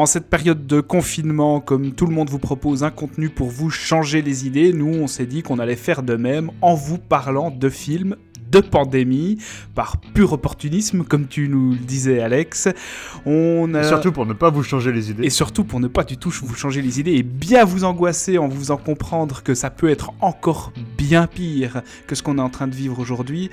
En cette période de confinement, comme tout le monde vous propose un contenu pour vous changer les idées, nous on s'est dit qu'on allait faire de même en vous parlant de films de pandémie, par pur opportunisme, comme tu nous le disais, Alex. On a... Et surtout pour ne pas vous changer les idées. Et surtout pour ne pas du tout vous changer les idées et bien vous angoisser en vous faisant comprendre que ça peut être encore bien pire que ce qu'on est en train de vivre aujourd'hui.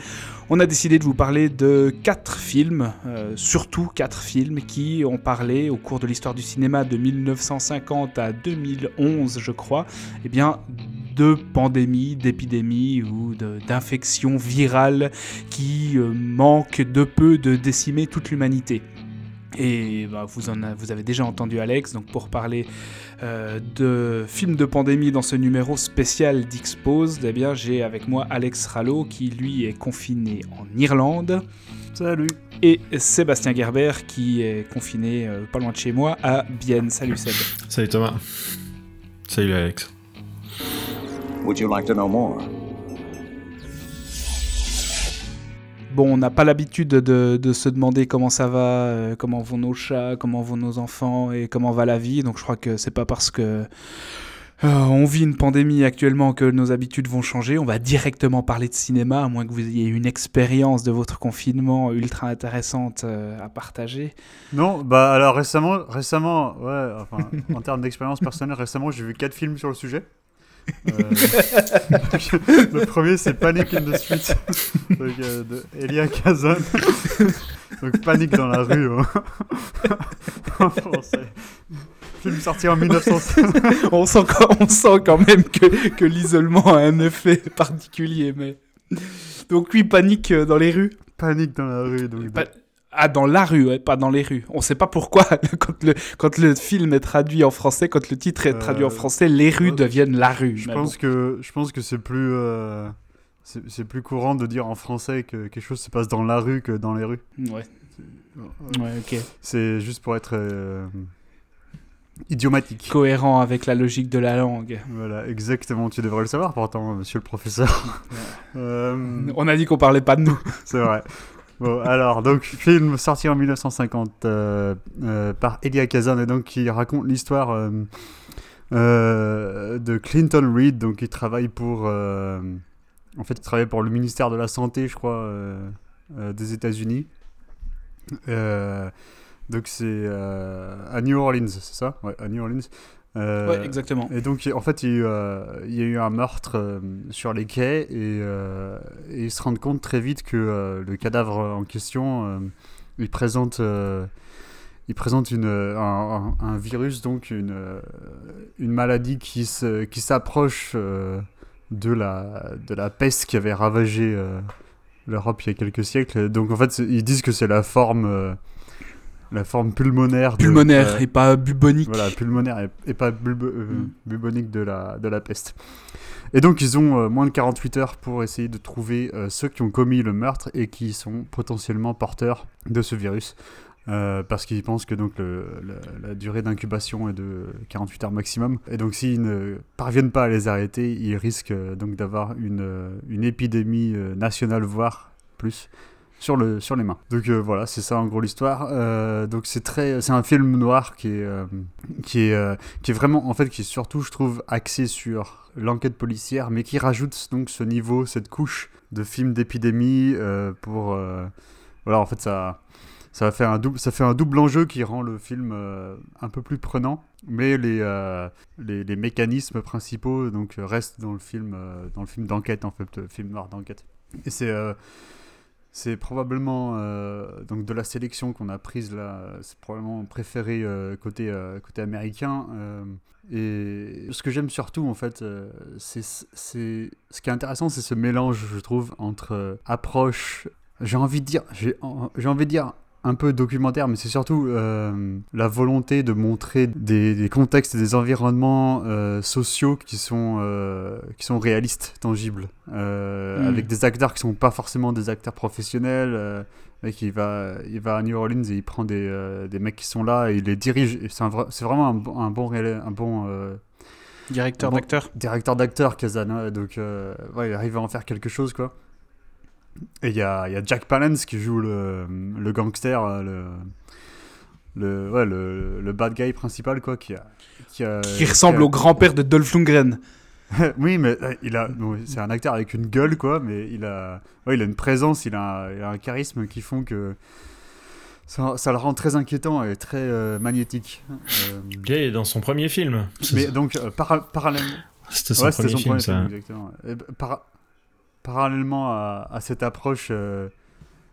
On a décidé de vous parler de quatre films, euh, surtout quatre films qui ont parlé au cours de l'histoire du cinéma de 1950 à 2011, je crois, eh bien, de pandémies, d'épidémies ou d'infections virales qui euh, manquent de peu de décimer toute l'humanité. Et bah, vous, en vous avez déjà entendu Alex, donc pour parler euh, de films de pandémie dans ce numéro spécial d'Exposed, eh bien j'ai avec moi Alex Rallo qui lui est confiné en Irlande. Salut. Et Sébastien Gerber qui est confiné euh, pas loin de chez moi à Bienne. Salut Seb. Salut Thomas. Salut Alex. Would you like to know more? Bon, on n'a pas l'habitude de, se demander comment ça va, euh, comment vont nos chats, comment vont nos enfants et comment va la vie. Donc je crois que c'est pas parce que euh, on vit une pandémie actuellement que nos habitudes vont changer. On va directement parler de cinéma, à moins que vous ayez une expérience de votre confinement ultra intéressante euh, à partager. Non, bah alors récemment, récemment, ouais, en termes d'expérience personnelle, récemment j'ai vu quatre films sur le sujet. Euh, le premier, c'est Panic in the Street euh, de Elia Kazan. donc Panique dans la rue hein. en français. Film sorti en 1900. on, sent quand, on sent quand même que, que l'isolement a un effet particulier. Mais... Donc oui, Panique euh, dans les rues. Panique dans la rue. Donc, ah, dans la rue, pas dans les rues. On sait pas pourquoi, quand le, quand le film est traduit en français, quand le titre est traduit en euh, français, les rues deviennent la rue. Je pense, que, je pense que c'est plus, euh, c'est plus courant de dire en français que quelque chose se passe dans la rue que dans les rues. Ouais. Ouais, ok. C'est juste pour être euh, idiomatique. Cohérent avec la logique de la langue. Voilà, exactement. Tu devrais le savoir pourtant, monsieur le professeur. On a dit qu'on parlait pas de nous. C'est vrai. Bon, alors, donc, film sorti en 1950 euh, euh, par Elia Kazan, et donc qui raconte l'histoire euh, de Clinton Reed, donc qui travaille pour. en fait, il travaille pour le ministère de la Santé, je crois, des États-Unis. donc, c'est à New Orleans, c'est ça? Ouais, à New Orleans. Euh, ouais, exactement. Et donc, en fait, il y a eu, euh, il y a eu un meurtre euh, sur les quais et, ils se rendent compte très vite que le cadavre en question, il présente, il présente une, un, un, virus, donc une, une maladie qui s'approche qui de, la, de la peste qui avait ravagé l'Europe il y a quelques siècles. Donc, en fait, ils disent que c'est la forme la forme pulmonaire. Pulmonaire euh, et pas bubonique. Voilà, pulmonaire et, pas euh, mm. bubonique de la, de la peste. Et donc ils ont euh, moins de 48 heures pour essayer de trouver ceux qui ont commis le meurtre et qui sont potentiellement porteurs de ce virus. parce qu'ils pensent que donc la durée d'incubation est de 48 heures maximum. Et donc s'ils ne parviennent pas à les arrêter, ils risquent donc d'avoir une, une épidémie nationale, voire plus sur, le, sur les mains. Donc euh, voilà, c'est ça en gros l'histoire. Euh, donc c'est très, c'est un film noir qui est, euh, qui est, qui est vraiment, en fait, qui est surtout, je trouve, axé sur l'enquête policière, mais qui rajoute donc ce niveau, cette couche de film d'épidémie pour, voilà, en fait ça. Ça fait, un double, ça fait un double enjeu qui rend le film un peu plus prenant, mais les, les, les, mécanismes principaux donc, restent dans le film, dans d'enquête, en fait, film noir d'enquête. Et c'est c'est probablement euh, donc de la sélection qu'on a prise là, c'est probablement préféré euh, côté euh, côté américain. et ce que j'aime surtout en fait, c'est ce qui est intéressant, c'est ce mélange, je trouve, entre approche. J'ai envie de dire, j'ai envie de dire un peu documentaire, mais c'est surtout euh, la volonté de montrer des, contextes et des environnements euh, sociaux qui sont, euh, qui sont réalistes, tangibles, hmm. avec des acteurs qui sont pas forcément des acteurs professionnels. mec, il va, il va à New Orleans et il prend des, des mecs qui sont là et il les dirige. C'est vraiment un, un, bon, un bon directeur d'acteur. Directeur d'acteur, Kazan. donc, ouais, il arrive à en faire quelque chose, quoi. Et il y a, y a, Jack Palance qui joue le, le gangster, euh, le, le, ouais, le, le, bad guy principal, quoi, qui, a, qui, a, qui ressemble au grand-père de Dolph Lundgren. oui, mais euh, il a, c'est un acteur avec une gueule, quoi, mais il a, ouais, il a une présence, il a, il a un charisme qui font que ça, ça, le rend très inquiétant et très euh, magnétique. Euh... dans son premier film. Mais donc, parallèlement. C'était son, premier, son film, premier film, exactement. par parallèlement à, cette approche euh,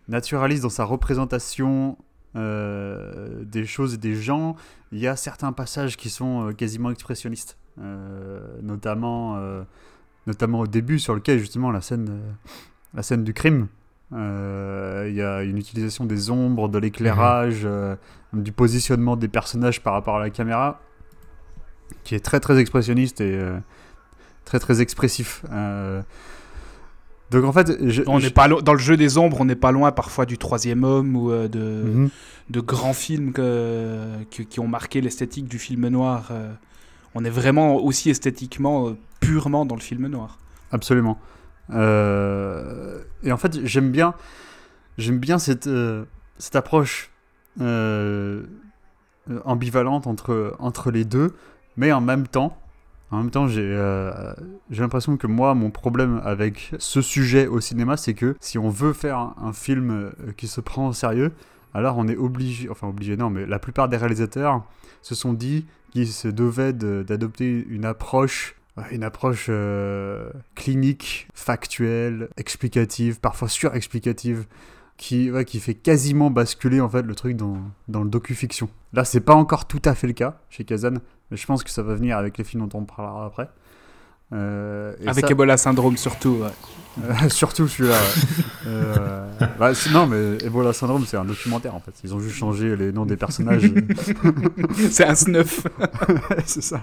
naturaliste dans sa représentation euh, des choses et des gens, il y a certains passages qui sont euh, quasiment expressionnistes, notamment, notamment au début sur lequel justement la scène, la scène du crime. Il y a une utilisation des ombres, de l'éclairage, mhm. du positionnement des personnages par rapport à la caméra, qui est très très expressionniste et très très expressif. Donc en fait, on n'est pas dans le jeu des ombres, on n'est pas loin parfois du troisième homme ou euh, de, mhm. de grands films qui ont marqué l'esthétique du film noir. Euh. on est vraiment aussi esthétiquement euh, purement dans le film noir. Absolument. et en fait, j'aime bien, j'aime bien cette, cette approche ambivalente entre, entre les deux, mais en même temps, en même temps, euh, j'ai l'impression que moi, mon problème avec ce sujet au cinéma, c'est que si on veut faire un, film euh, qui se prend au sérieux, alors on est obligé, enfin obligé, non, mais la plupart des réalisateurs se sont dit qu'ils se devaient d'adopter une approche une approche euh, clinique, factuelle, explicative, parfois surexplicative, qui, qui fait quasiment basculer en fait le truc dans, dans le docu-fiction. Là, c'est pas encore tout à fait le cas chez Kazan, mais je pense que ça va venir avec les films dont on parlera après. Euh, avec Ebola Syndrome surtout. Euh, surtout celui-là. euh, bah, non, mais Ebola Syndrome, c'est un documentaire en fait. Ils ont juste changé les noms des personnages. c'est un snuff. c'est ça.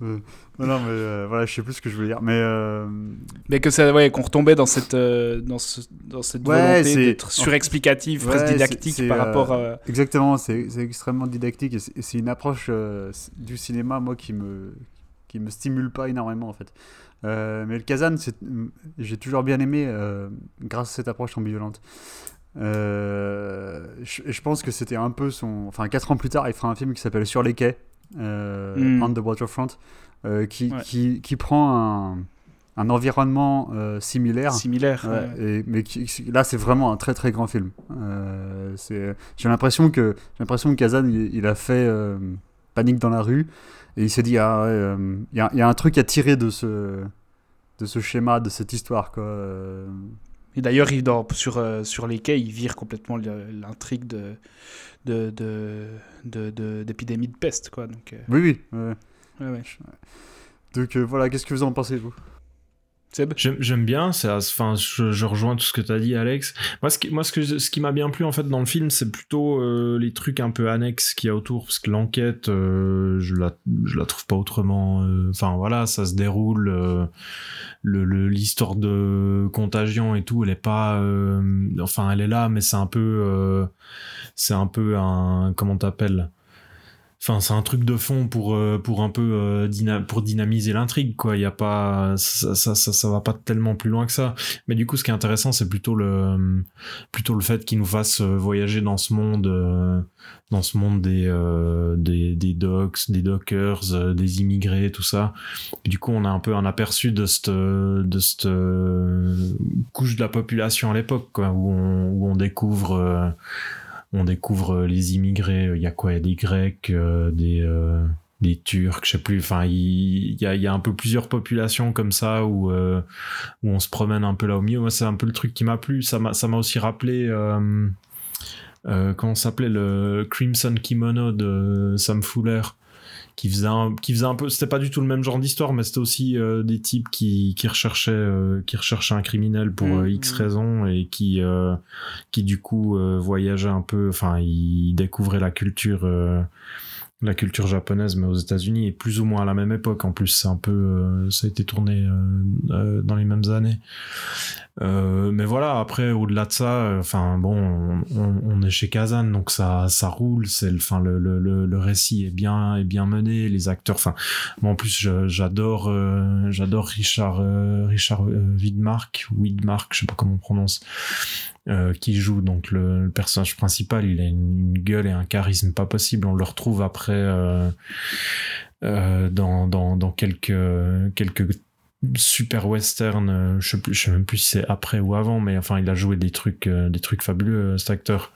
non, non, mais euh, voilà, je sais plus ce que je voulais dire. Mais, mais que ça, ouais, qu'on retombait dans cette, dans, ce, dans cette volonté d'être surexplicatif, presque didactique par rapport à. Exactement, c'est extrêmement didactique et c'est une approche du cinéma, moi, qui me qui me stimule pas énormément en fait. Euh, mais le Kazan, j'ai toujours bien aimé euh, grâce à cette approche ambivalente. Euh, je, je, pense que c'était un peu son. Enfin, 4 ans plus tard, il fera un film qui s'appelle Sur les quais, mm. On the Waterfront, qui, qui, qui, prend un, un environnement similaire. Similaire. Et, mais là, c'est vraiment un très très grand film. j'ai l'impression que j'ai l'impression que Kazan, il, il a fait Panique dans la rue et il s'est dit, ah, il euh, y, a, y, a un truc à tirer de ce, de ce schéma, de cette histoire. Quoi. Et d'ailleurs, il, sur, euh, sur les quais, il vire complètement l'intrigue de, de, de, d'épidémie de, peste. Quoi, donc, euh. Oui, oui. Ouais. Ouais, Donc voilà, qu'est-ce que vous en pensez, vous? J'aime bien, enfin, je, je, rejoins tout ce que tu as dit, Alex. Moi, ce qui, moi, ce, que, ce qui m'a bien plu en fait dans le film, c'est plutôt euh, les trucs un peu annexes qu'il y a autour, parce que l'enquête, euh, je la, je la trouve pas autrement. Euh, enfin, voilà, ça se déroule, le l'histoire de contagion et tout, elle est pas, enfin, elle est là, mais c'est un peu, c'est un peu un, comment t'appelles? Enfin, c'est un truc de fond pour euh, pour un peu euh, pour dynamiser l'intrigue quoi. Il y a pas ça, ça, ça va pas tellement plus loin que ça. Mais du coup, ce qui est intéressant, c'est plutôt le plutôt le fait qu'il nous fasse euh, voyager dans ce monde dans ce monde des des des docs, des dockers, des immigrés, tout ça. Du coup, on a un peu un aperçu de cette de cette couche de la population à l'époque quoi, où on où on découvre on découvre euh, les immigrés. Il y a quoi? Il y a des Grecs, euh, des, euh, Turcs, je sais plus. Enfin, il, y, a, un peu plusieurs populations comme ça où, on se promène un peu là au milieu. Moi, c'est un peu le truc qui m'a plu. Ça m'a, aussi rappelé. Euh, s'appelait? Le Crimson Kimono de Sam Fuller qui faisait un, qui faisait un peu c'était pas du tout le même genre d'histoire mais c'était aussi euh, des types qui qui recherchaient euh, qui recherchaient un criminel pour mm, X mm. raisons et qui qui du coup voyageaient un peu enfin ils découvraient la culture la culture japonaise, mais aux États-Unis, et plus ou moins à la même époque. En plus, c'est un peu, euh, ça a été tourné euh, euh, dans les mêmes années. Mais voilà, après, au-delà de ça, enfin bon, on, est chez Kazan, donc ça, ça roule. C'est, enfin, le, le, le, récit est bien, est bien mené. Les acteurs, enfin, moi en plus, j'adore, j'adore Richard, Richard Widmark, Widmark, je sais pas comment on prononce. Euh, qui joue donc le, personnage principal. Il a une gueule et un charisme pas possible. On le retrouve après euh, euh, dans, dans, dans, quelques, quelques super western. je sais sais même plus si c'est après ou avant, mais enfin, il a joué des trucs, des trucs fabuleux, cet acteur.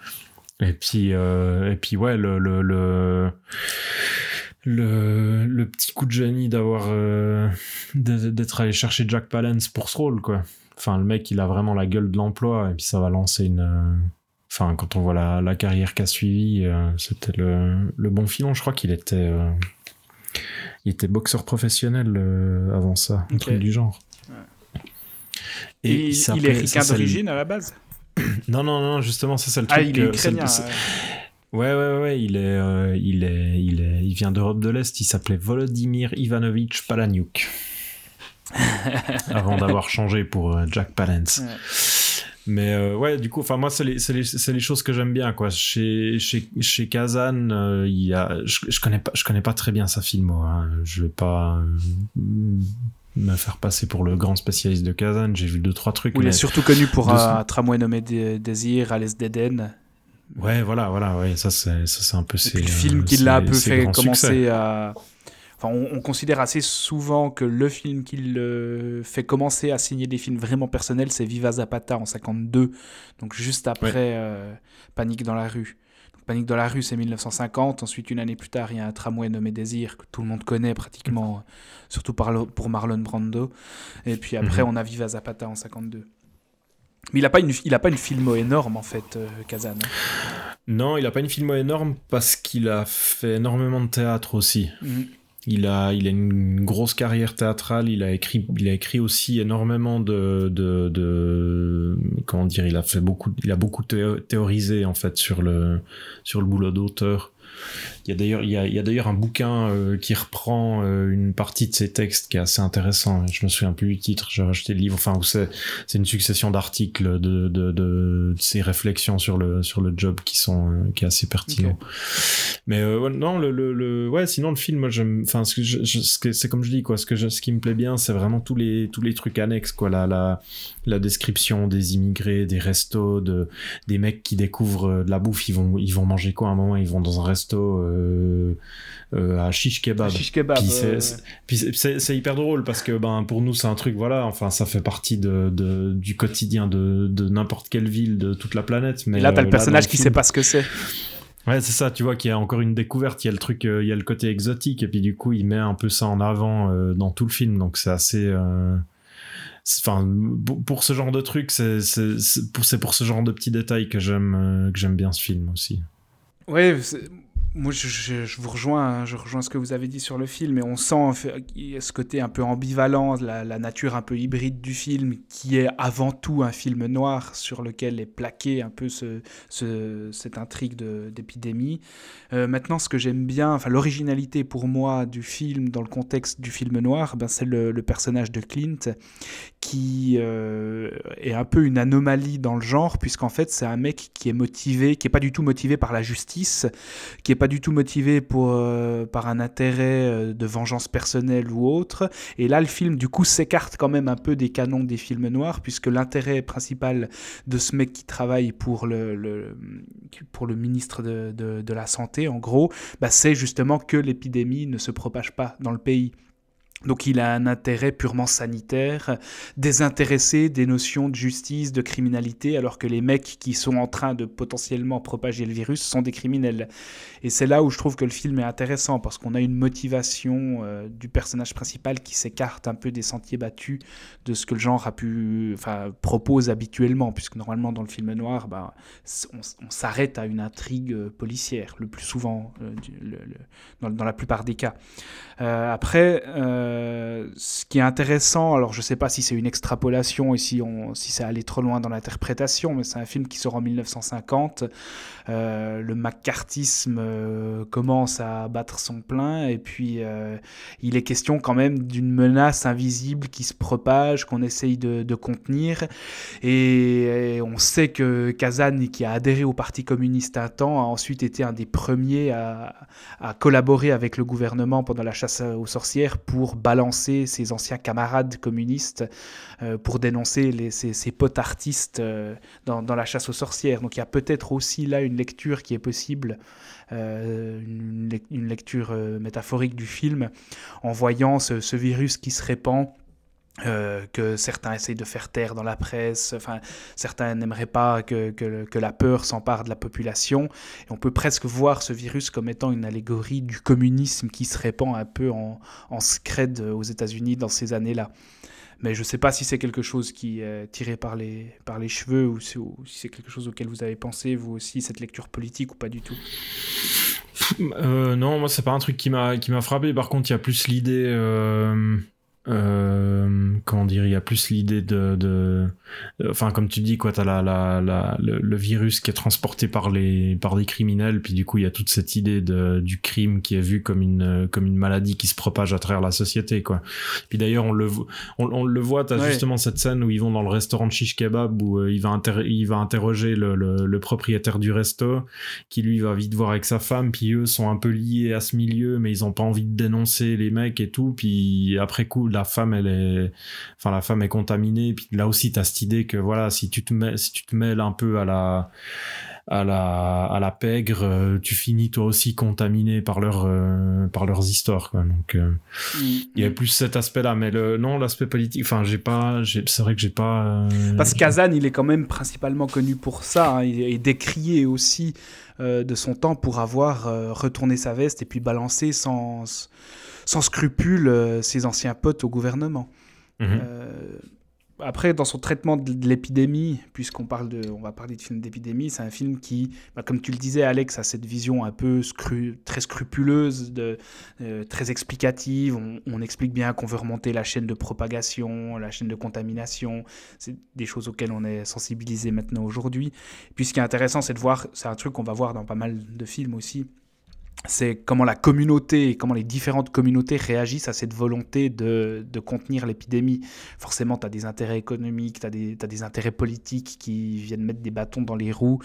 Et puis, et puis ouais, le, le, le petit coup de génie d'avoir d'être allé chercher Jack Palance pour ce rôle quoi Enfin, le mec, il a vraiment la gueule de l'emploi et puis ça va lancer une. Euh, enfin, quand on voit la, carrière qu'a suivi, euh, c'était le, bon filon. Je crois qu'il était. Euh, il était boxeur professionnel avant ça, un truc du genre. Et, il, il, est ricain d'origine à la base Non, non, non, justement, ça c'est le ah, truc. il est ukrainien. Ouais, ouais, ouais, il est, il est, il est, il vient d'Europe de l'Est. Il s'appelait Volodymyr Ivanovich Palaniuk. avant d'avoir changé pour euh, Jack Palance. Mais euh, ouais, du coup, enfin moi, c'est les, les, les, choses que j'aime bien, quoi. Chez, chez, chez Kazan, euh, il y a, je, je, connais pas, je connais pas très bien sa film, hein. Je vais pas me faire passer pour le grand spécialiste de Kazan. J'ai vu deux trois trucs. il est surtout connu pour un tramway nommé Désir, Alice d'Eden. Ouais, voilà, voilà, ouais, ça c'est, ça c'est un peu. C'est le film qui l'a un peu fait commencer à on, considère assez souvent que le film qui le fait commencer à signer des films vraiment personnels, c'est Viva Zapata en 52, donc juste après euh, Panique dans la rue. Panique dans la rue, c'est 1950. Ensuite, une année plus tard, il y a un tramway nommé Désir, que tout le monde connaît pratiquement, surtout pour Marlon Brando. Et puis après, mhm. on a Viva Zapata en 52. Mais il n'a pas, une, il a pas une filmo énorme, en fait, euh, Kazan. Hein. Non, il n'a pas une filmo énorme parce qu'il a fait énormément de théâtre aussi. Mhm. Il a, il a une grosse carrière théâtrale. Il a écrit, il a écrit aussi énormément de, de, de comment dire. Il a fait beaucoup, il a beaucoup théorisé en fait sur le, sur le boulot d'auteur. Il y a d'ailleurs, il y a, il y a d'ailleurs un bouquin euh, qui reprend euh, une partie de ces textes qui est assez intéressant. Je me souviens plus du titre. J'ai acheté le livre. Enfin, où c'est, c'est une succession d'articles de, de, de, ces réflexions sur le, sur le job qui sont, euh, qui est assez pertinent. Mais non, le, le, ouais, sinon le film, moi, j'aime. Enfin, ce que je, c'est comme je dis quoi. Ce que je, ce qui me plaît bien, c'est vraiment tous les, tous les trucs annexes quoi. La, la, la description des immigrés, des restos, de, des mecs qui découvrent de la bouffe. Ils vont, ils vont manger quoi à un moment? Ils vont dans un resto euh, euh, à shish kebab. Puis c'est hyper drôle parce que ben pour nous c'est un truc voilà enfin ça fait partie de, du quotidien de, de n'importe quelle ville de toute la planète. Mais et là t'as le euh, personnage qui sait pas ce que c'est. Ouais, c'est ça, tu vois qu'il y a encore une découverte, il y a le truc, il y a le côté exotique, et puis du coup, il met un peu ça en avant dans tout le film, donc c'est assez. Enfin, pour ce genre de truc, c'est pour, pour ce genre de petits détails que j'aime que j'aime bien ce film aussi. Ouais, moi, je, vous rejoins, hein, je rejoins ce que vous avez dit sur le film, et on sent ce côté un peu ambivalent, la, nature un peu hybride du film, qui est avant tout un film noir sur lequel est plaqué un peu ce, ce, cette intrigue d'épidémie. Euh, maintenant, ce que j'aime bien, enfin l'originalité pour moi du film dans le contexte du film noir, ben, c'est le, personnage de Clint, qui euh, est un peu une anomalie dans le genre, puisqu'en fait c'est un mec qui est motivé, qui est pas du tout motivé par la justice, qui est pas du tout motivé pour, euh, par un intérêt euh, de vengeance personnelle ou autre. Et là, le film, du coup, s'écarte quand même un peu des canons des films noirs, puisque l'intérêt principal de ce mec qui travaille pour le, le pour le ministre de, de, la Santé, en gros, bah, c'est justement que l'épidémie ne se propage pas dans le pays. Donc il a un intérêt purement sanitaire, désintéressé des notions de justice, de criminalité, alors que les mecs qui sont en train de potentiellement propager le virus sont des criminels. Et c'est là où je trouve que le film est intéressant, parce qu'on a une motivation euh, du personnage principal qui s'écarte un peu des sentiers battus de ce que le genre a pu, enfin, propose habituellement, puisque normalement dans le film noir, bah, on, s'arrête à une intrigue euh, policière, le plus souvent, euh, dans, dans, la plupart des cas. après, euh, ce qui est intéressant, alors je ne sais pas si c'est une extrapolation et si, on, si ça trop loin dans l'interprétation, mais c'est un film qui sort en 1950. Euh, le macartisme euh, commence à battre son plein et puis il est question quand même d'une menace invisible qui se propage, qu'on essaye de, contenir. Et, on sait que Kazan, qui a adhéré au Parti communiste un temps, a ensuite été un des premiers à, collaborer avec le gouvernement pendant la chasse aux sorcières pour balancer ses anciens camarades communistes euh, pour dénoncer les, ses, potes artistes euh, dans, la chasse aux sorcières. Donc il y a peut-être aussi là une lecture qui est possible, euh, une, lecture métaphorique du film, en voyant ce virus qui se répand euh, que certains essayent de faire taire dans la presse, enfin, certains n'aimeraient pas que, que, la peur s'empare de la population. Et on peut presque voir ce virus comme étant une allégorie du communisme qui se répand un peu en, en scred aux États-Unis dans ces années-là. Mais je ne sais pas si c'est quelque chose qui est tiré par les, par les cheveux ou si, c'est quelque chose auquel vous avez pensé, vous aussi, cette lecture politique ou pas du tout? Euh, non, moi, c'est pas un truc qui m'a frappé. Par contre, il y a plus l'idée. Euh, euh, comment dire, il y a plus l'idée de, de, enfin comme tu dis quoi, t'as la, la, la le, virus qui est transporté par les par des criminels, puis du coup il y a toute cette idée de, du crime qui est vu comme une comme une maladie qui se propage à travers la société quoi. Puis d'ailleurs on le on, on le voit, t'as justement cette scène où ils vont dans le restaurant de shish kebab où euh, il va il va interroger le, le, le, propriétaire du resto qui lui va vite voir avec sa femme, puis eux sont un peu liés à ce milieu, mais ils ont pas envie de dénoncer les mecs et tout, puis après coup la femme elle est enfin la femme est contaminée. Puis là aussi tu as cette idée que voilà si tu te mets si tu te mêles un peu à la à la à la pègre euh, tu finis toi aussi contaminé par leur euh, par leurs histoires quoi. Donc euh, mm. il y a plus cet aspect là mais le non l'aspect politique enfin j'ai pas c'est vrai que j'ai pas parce que Kazan il est quand même principalement connu pour ça hein, il est décrié aussi de son temps pour avoir retourné sa veste et puis balancé sans sans scrupule euh, ses anciens potes au gouvernement. Mhm. Euh, après, dans son traitement de, l'épidémie, puisqu'on parle de, on va parler de film d'épidémie, c'est un film qui, bah, comme tu le disais, Alex, a cette vision un peu très scrupuleuse, de, euh, très explicative. On, explique bien qu'on veut remonter la chaîne de propagation, la chaîne de contamination. C'est des choses auxquelles on est sensibilisé maintenant aujourd'hui. Puis, ce qui est intéressant, c'est de voir, c'est un truc qu'on va voir dans pas mal de films aussi c'est comment la communauté, comment les différentes communautés réagissent à cette volonté de, contenir l'épidémie. Forcément, tu as des intérêts économiques, tu as, des intérêts politiques qui viennent mettre des bâtons dans les roues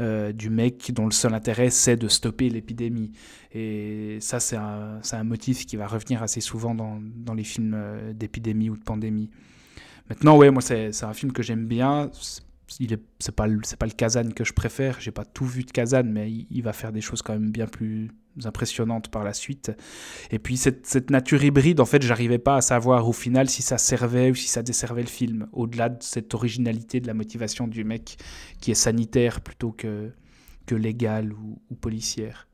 euh, du mec dont le seul intérêt, c'est de stopper l'épidémie. Et ça, c'est un, motif qui va revenir assez souvent dans, dans les films euh, d'épidémie ou de pandémie. Maintenant, ouais, moi, c'est un film que j'aime bien il est c'est pas c'est pas le Kazan que je préfère. J'ai pas tout vu de Kazan mais il, va faire des choses quand même bien plus impressionnantes par la suite. Et puis cette, cette nature hybride en fait j'arrivais pas à savoir au final si ça servait ou si ça desservait le film au-delà de cette originalité de la motivation du mec qui est sanitaire plutôt que que légale ou, policière.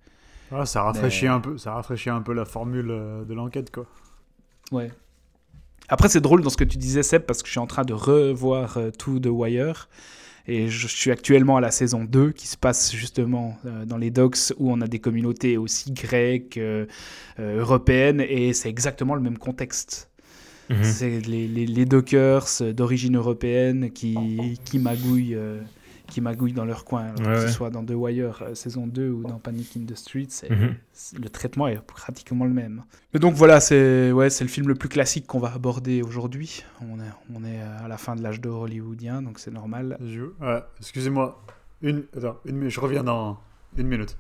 Ah, ça rafraîchit un peu ça rafraîchit un peu la formule euh, de l'enquête quoi. Ouais après, c'est drôle dans ce que tu disais, Seb, parce que je suis en train de revoir euh, tout de Wire. Et je suis actuellement à la saison 2 qui se passe justement euh, dans les docks où on a des communautés aussi grecques, euh, européennes, et c'est exactement le même contexte. Mhm. C'est les, les, dockers d'origine européenne qui, qui magouillent qui magouillent dans leur coin, que ce soit dans The Wire euh, saison 2 ou dans Panic in the Streets, mhm. le traitement est pratiquement le même. Mais donc voilà, c'est ouais, le film le plus classique qu'on va aborder aujourd'hui. On est, on est à la fin de l'âge d'or hollywoodien, donc c'est normal. Excusez-moi, une, une, je reviens dans une minute.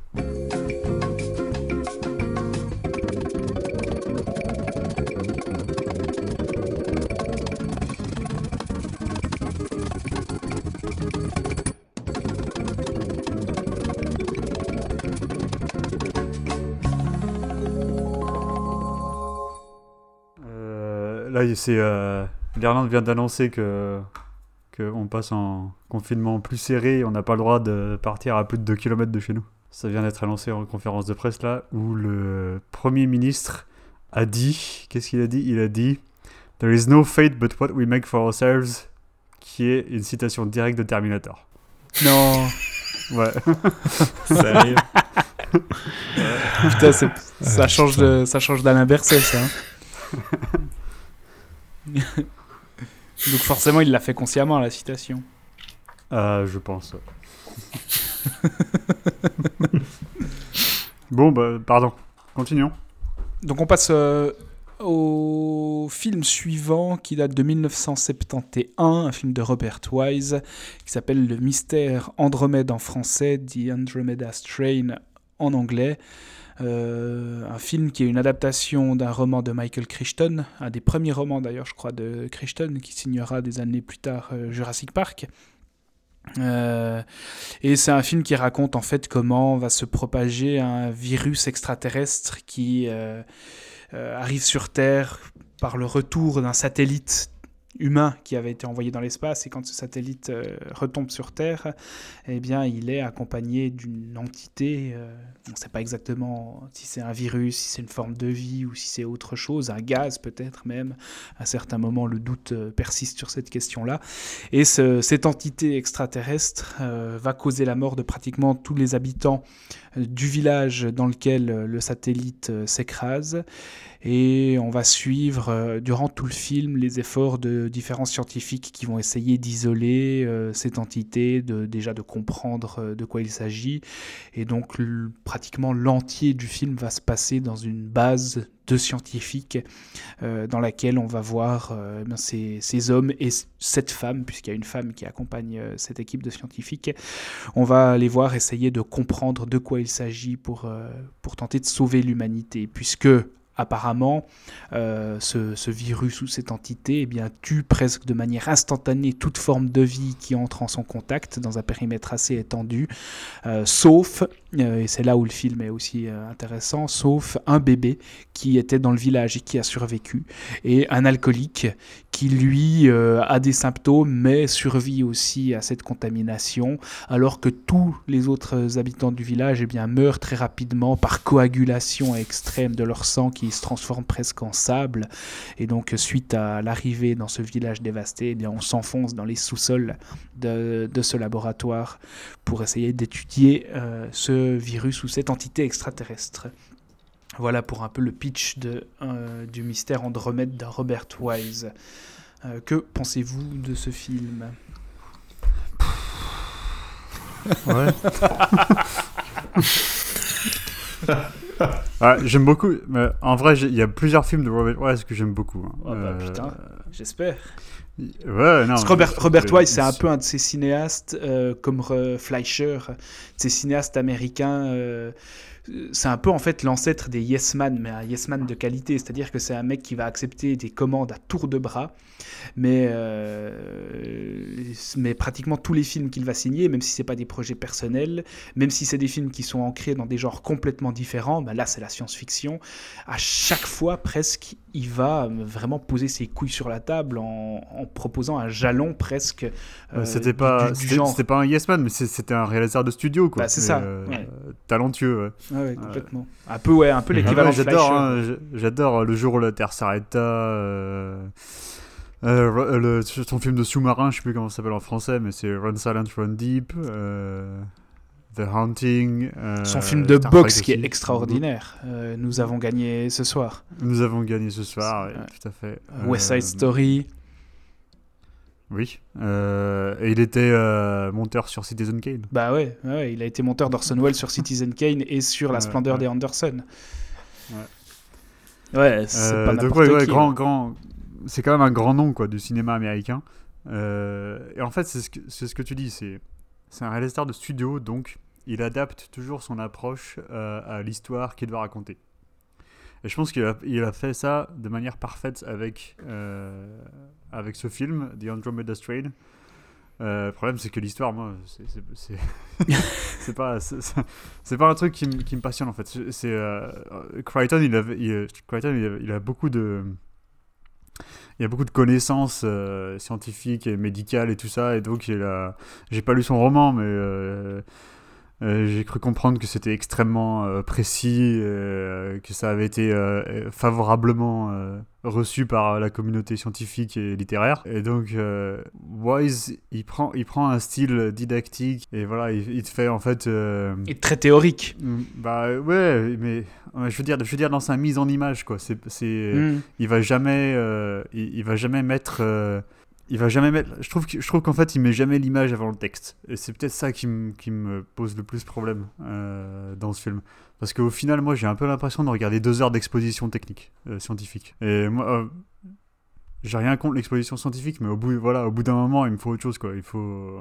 C'est euh, l'Irlande vient d'annoncer que qu'on passe en confinement plus serré. On n'a pas le droit de partir à plus de 2 km de chez nous. Ça vient d'être annoncé en conférence de presse là, où le premier ministre a dit, qu'est-ce qu'il a dit? Il a dit There is no fate but what we make for ourselves, qui est une citation directe de Terminator. Non. Ouais. Sérieux? Putain, c'est- ça, change de, ça change d'Alain Berset, ça. hein. Donc forcément, il l'a fait consciemment, la citation. Euh, je pense. bon, bah, pardon. Continuons. Donc on passe euh, au film suivant qui date de 1971, un film de Robert Wise qui s'appelle Le mystère Andromède en français, The Andromeda Strain en anglais. Euh, un film qui est une adaptation d'un roman de Michael Crichton, un des premiers romans d'ailleurs, je crois, de Crichton, qui signera des années plus tard euh, Jurassic Park. Euh, et c'est un film qui raconte en fait comment va se propager un virus extraterrestre qui arrive sur Terre par le retour d'un satellite humain qui avait été envoyé dans l'espace et quand ce satellite euh, retombe sur Terre, eh bien il est accompagné d'une entité, euh, on ne sait pas exactement si c'est un virus, si c'est une forme de vie ou si c'est autre chose, un gaz peut-être même. À certains moments le doute euh, persiste sur cette question-là. Et ce- cette entité extraterrestre va causer la mort de pratiquement tous les habitants du village dans lequel euh, le satellite euh, s'écrase. Et on va suivre euh, durant tout le film les efforts de différents scientifiques qui vont essayer d'isoler cette entité, de, déjà de comprendre de quoi il s'agit. Et donc pratiquement l'entier du film va se passer dans une base de scientifiques euh, dans laquelle on va voir euh, eh ces, ces hommes et cette femme, puisqu'il y a une femme qui accompagne euh, cette équipe de scientifiques. On va les voir essayer de comprendre de quoi il s'agit pour, pour tenter de sauver l'humanité, puisque apparemment, ce, ce virus ou cette entité eh bien, tue presque de manière instantanée toute forme de vie qui entre en son contact dans un périmètre assez étendu, sauf, et c'est là où le film est aussi euh, intéressant, sauf un bébé qui était dans le village et qui a survécu, et un alcoolique qui, lui, euh, a des symptômes, mais survit aussi à cette contamination, alors que tous les autres habitants du village eh bien, meurent très rapidement par coagulation extrême de leur sang qui se transforme presque en sable. Et donc, suite à l'arrivée dans ce village dévasté, eh bien, on s'enfonce dans les sous-sols de, ce laboratoire pour essayer d'étudier euh, ce virus ou cette entité extraterrestre. Voilà pour un peu le pitch de, euh, du mystère Andromède de Robert Wise. Euh, que pensez-vous de ce film? Ouais. Ah, j'aime beaucoup. Mais en vrai, il y a plusieurs films de Robert Wise que j'aime beaucoup. hein. Oh bah, Euh, putain. J'espère. Ouais, non. Robert, Robert Wise, c'est un peu un de ces cinéastes euh, comme Re- Fleischer, de ces cinéastes américains. euh, c'est un peu en fait l'ancêtre des Yes Man, mais un Yes Man de qualité. C'est-à-dire que c'est un mec qui va accepter des commandes à tour de bras, mais, euh, mais pratiquement tous les films qu'il va signer, même si c'est pas des projets personnels, même si c'est des films qui sont ancrés dans des genres complètement différents, ben là c'est la science-fiction. À chaque fois presque, il va euh, vraiment poser ses couilles sur la table en, en proposant un jalon presque. euh, c'était pas, du, du c'était genre. c'était pas un Yes Man, mais c'était un réalisateur de studio, quoi. Bah, c'est ça, euh, ouais. talentueux, ouais. Ouais, ouais, complètement. Un peu, ouais, un peu Ah l'équivalent ouais, de J'adore, hein, j'- j'adore le jour où la Terre s'arrêta. euh, euh, le- son film de sous-marin, je sais plus comment ça s'appelle en français, mais c'est Run Silent, Run Deep. euh, The Hunting. euh, Son film de Star Trek boxe qui est extraordinaire. Euh, nous avons gagné ce soir. Nous avons gagné ce soir, ouais, Ouais. tout à fait. West Euh, Side Story. Oui. Euh, et il était euh, monteur sur Citizen Kane. Bah ouais, ouais, il a été monteur d'Orson Welles sur Citizen Kane et sur La Splendeur ouais. des Anderson. Ouais. Ouais, c'est Euh, pas donc n'importe qui. grand, hein. grand, c'est quand même un grand nom quoi du cinéma américain. Euh, et en fait, c'est ce que ce que tu dis, c'est c'est un réalisateur de studio, donc il adapte toujours son approche euh, à l'histoire qu'il va raconter. Et je pense qu'il a, fait ça de manière parfaite avec euh, avec ce film, The Andromeda Strain. Euh, le problème, c'est que l'histoire, moi, c'est- pas, c'est pas un truc qui, qui me passionne en fait. C'est euh, Crichton, il, avait, Crichton, il, a, beaucoup de il a beaucoup de connaissances scientifiques et médicales et tout ça, et donc j'ai pas lu son roman, mais j'ai cru comprendre que c'était extrêmement euh, précis, euh, que ça avait été euh, favorablement euh, reçu par la communauté scientifique et littéraire. Et donc euh, Wise, il prend, il prend un style didactique et voilà, il, il te fait en fait. euh, Et très théorique. Mm, Bah ouais, mais je veux dire, je veux dire dans sa mise en image quoi. C'est, c'est, Mm. il va jamais, euh, il, il va jamais mettre, euh, il va jamais mettre. Je trouve, que- je trouve qu'en fait, il met jamais l'image avant le texte. Et c'est peut-être ça qui, qui me pose le plus problème euh, dans ce film. Parce qu'au final, moi, j'ai un peu l'impression de regarder deux heures d'exposition technique, euh, scientifique. Et moi, euh, j'ai rien contre l'exposition scientifique, mais au bout, voilà, bout d'un moment, il me faut autre chose quoi. Il faut.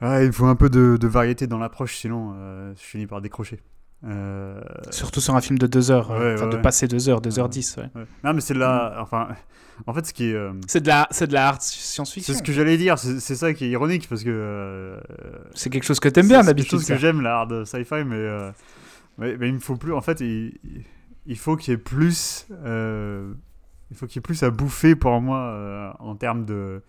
Ouais, il faut un peu de, variété dans l'approche, sinon je finis par décrocher. Euh, Surtout sur un film de 2 heures. Ouais, de ouais. passer 2 heures, 2 heures 10. ouais. ouais. Non, mais c'est de la. Enfin, en fait, ce qui est. euh, C'est de la, c'est de la art c'est science-fiction. ce que j'allais dire, c'est c'est ça qui est ironique parce que. euh, C'est quelque chose que t'aimes bien c'est- C'est d'habitude. quelque chose que j'aime, la hard sci-fi, mais, mais, mais il me faut plus. En fait, il, il faut qu'il y ait plus. il faut qu'il y ait plus à bouffer pour moi en termes de.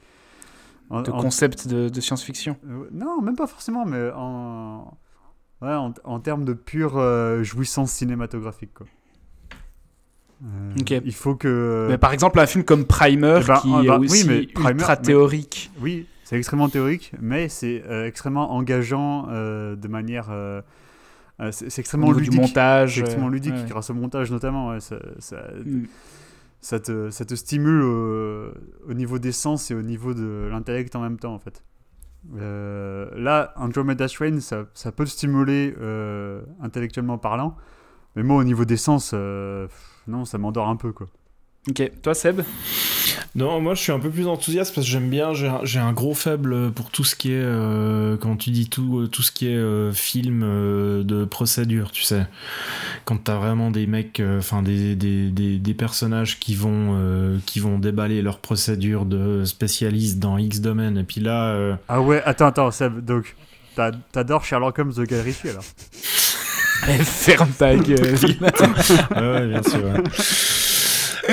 en- De en- concept de, de science-fiction. Non, même pas forcément, mais en, ouais, en, en termes de pure euh, jouissance cinématographique. Quoi. Euh. Il faut que. Mais par exemple, un film comme Primer, Eh ben, qui ah, est bah, oui, aussi mais Primer, ultra mais- théorique. Oui, c'est extrêmement théorique, mais c'est euh, extrêmement engageant euh, de manière. euh, euh, c'est extrêmement ludique. du montage. Extrêmement euh, ludique ouais. grâce au montage notamment. ouais, ça, ça, Mm. ça te, ça te stimule au, au niveau des sens et au niveau de l'intellect en même temps en fait. Euh, là, Andromeda Strain, ça, ça peut stimuler euh, intellectuellement parlant, mais moi au niveau des sens, euh, non, ça m'endort un peu quoi. Ok, toi Seb Non, moi je suis un peu plus enthousiaste parce que j'aime bien, j'ai un, gros faible pour tout ce qui est, euh, quand tu dis tout, euh, tout ce qui est euh, film euh, de procédure, tu sais. Quand t'as vraiment des mecs, euh, enfin des, des, des, des personnages qui vont, euh, qui vont déballer leur procédure de spécialiste dans X domaine, et puis là, euh, Ah ouais, attends, attends, Seb, donc t'adores Sherlock Holmes de Ritchie alors? Ferme ta gueule. Ah ouais, bien sûr. ouais.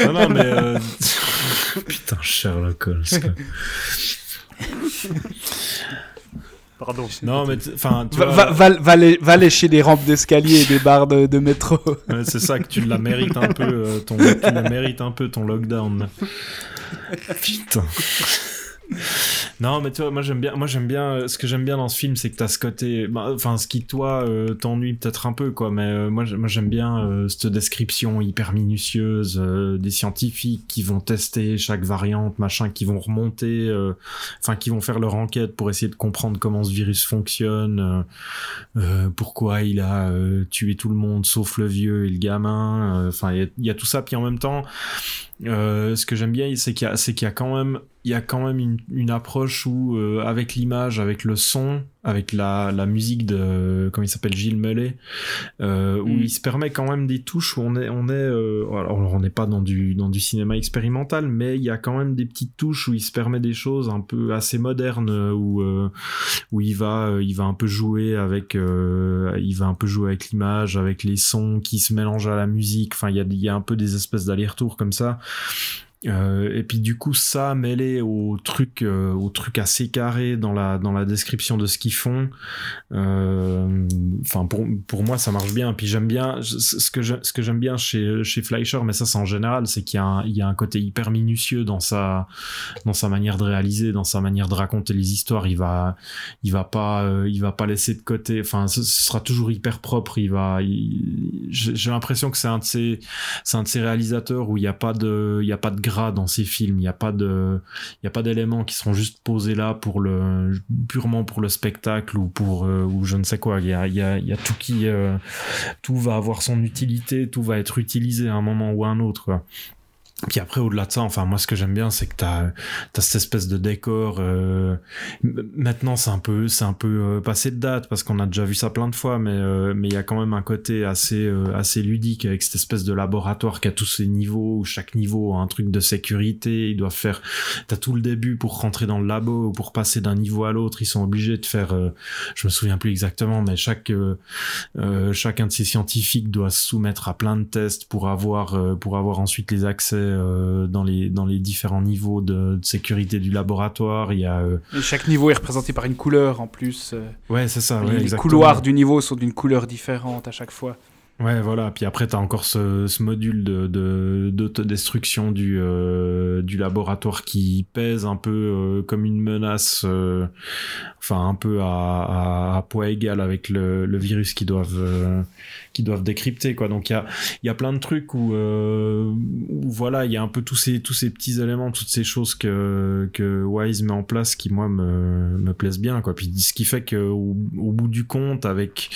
Non, non, mais. euh, Putain, Sherlock Holmes. quoi. Pardon. Non, mais enfin, tu va, vois, va, va, va lé- va lécher des rampes d'escalier et des barres de, de métro. ouais, c'est ça que tu la mérites un peu, euh, ton, tu la mérites un peu ton lockdown. Putain. Non, mais tu vois, moi j'aime bien, moi j'aime bien, euh, ce que j'aime bien dans ce film, c'est que t'as ce côté, bah, enfin, ce qui toi euh, t'ennuie peut-être un peu, quoi, mais euh, moi, j'ai- moi j'aime bien euh, cette description hyper minutieuse euh, des scientifiques qui vont tester chaque variante, machin, qui vont remonter, enfin, qui vont faire leur enquête pour essayer de comprendre comment ce virus fonctionne, pourquoi il a tué tout le monde sauf le vieux et le gamin, enfin, il y a- tout ça, puis en même temps, ce que j'aime bien, c'est qu'il y qu'il y a quand même, il y a quand même une, une approche où, euh, avec l'image, avec le son, avec la, la musique de, comment il s'appelle, Gilles Mellet, euh, où Mm. il se permet quand même des touches où on est, on est, euh, alors on n'est pas dans du, dans du cinéma expérimental, mais il y a quand même des petites touches où il se permet des choses un peu assez modernes, euh, où, euh, où il va, euh, il va un peu jouer avec, euh, il va un peu jouer avec l'image, avec les sons qui se mélangent à la musique. Enfin, il y a, il y a un peu des espèces d'allers-retours comme ça. Euh, et puis du coup ça mêlé au truc euh, au truc assez carré dans la dans la description de ce qu'ils font euh, enfin pour pour moi ça marche bien. Puis j'aime bien ce que ce que j'aime bien chez chez Fleischer mais ça c'est en général c'est qu'il y a un, il y a un côté hyper minutieux dans sa dans sa manière de réaliser dans sa manière de raconter les histoires. Il va il va pas il va pas laisser de côté enfin ce, sera toujours hyper propre. Il va j'ai l'impression que c'est un de ces c'est un de ces réalisateurs où il n'y a pas de il y a pas de dans ses films il n'y a pas de il y a pas d'éléments qui seront juste posés là pour le purement pour le spectacle ou pour euh, ou je ne sais quoi il y a il y a, tout qui euh, tout va avoir son utilité tout va être utilisé à un moment ou à un autre. Puis après, au-delà de ça, enfin, moi, ce que j'aime bien, c'est que t'as, t'as cette espèce de décor. euh, Maintenant, c'est un peu, c'est un peu euh, passé de date parce qu'on a déjà vu ça plein de fois, mais euh, mais il y a quand même un côté assez, euh, assez ludique avec cette espèce de laboratoire qui a tous ses niveaux où chaque niveau a un truc de sécurité. Ils doivent faire. T'as tout le début pour rentrer dans le labo ou pour passer d'un niveau à l'autre. Ils sont obligés de faire. euh, je me souviens plus exactement, mais chaque euh, chacun de ces scientifiques doit se soumettre à plein de tests pour avoir pour avoir ensuite les accès euh, dans les dans les différents niveaux de, de sécurité du laboratoire. Il y a euh, Et chaque niveau est représenté par une couleur en plus. euh, ouais, c'est ça. les ouais, les exactement. couloirs du niveau sont d'une couleur différente à chaque fois. Ouais, voilà. Puis après, t'as encore ce, ce module de, de, d'autodestruction du, euh, du laboratoire qui pèse un peu euh, comme une menace, euh, enfin un peu à, à, à poids égal avec le, le virus qu'ils doivent, euh, qu'ils doivent décrypter, quoi. Donc il y a, il y a plein de trucs où, euh, où voilà, il y a un peu tous ces, tous ces petits éléments, toutes ces choses que, que Wise met en place qui, moi, me, me plaisent bien, quoi. Puis ce qui fait que au, au bout du compte, avec,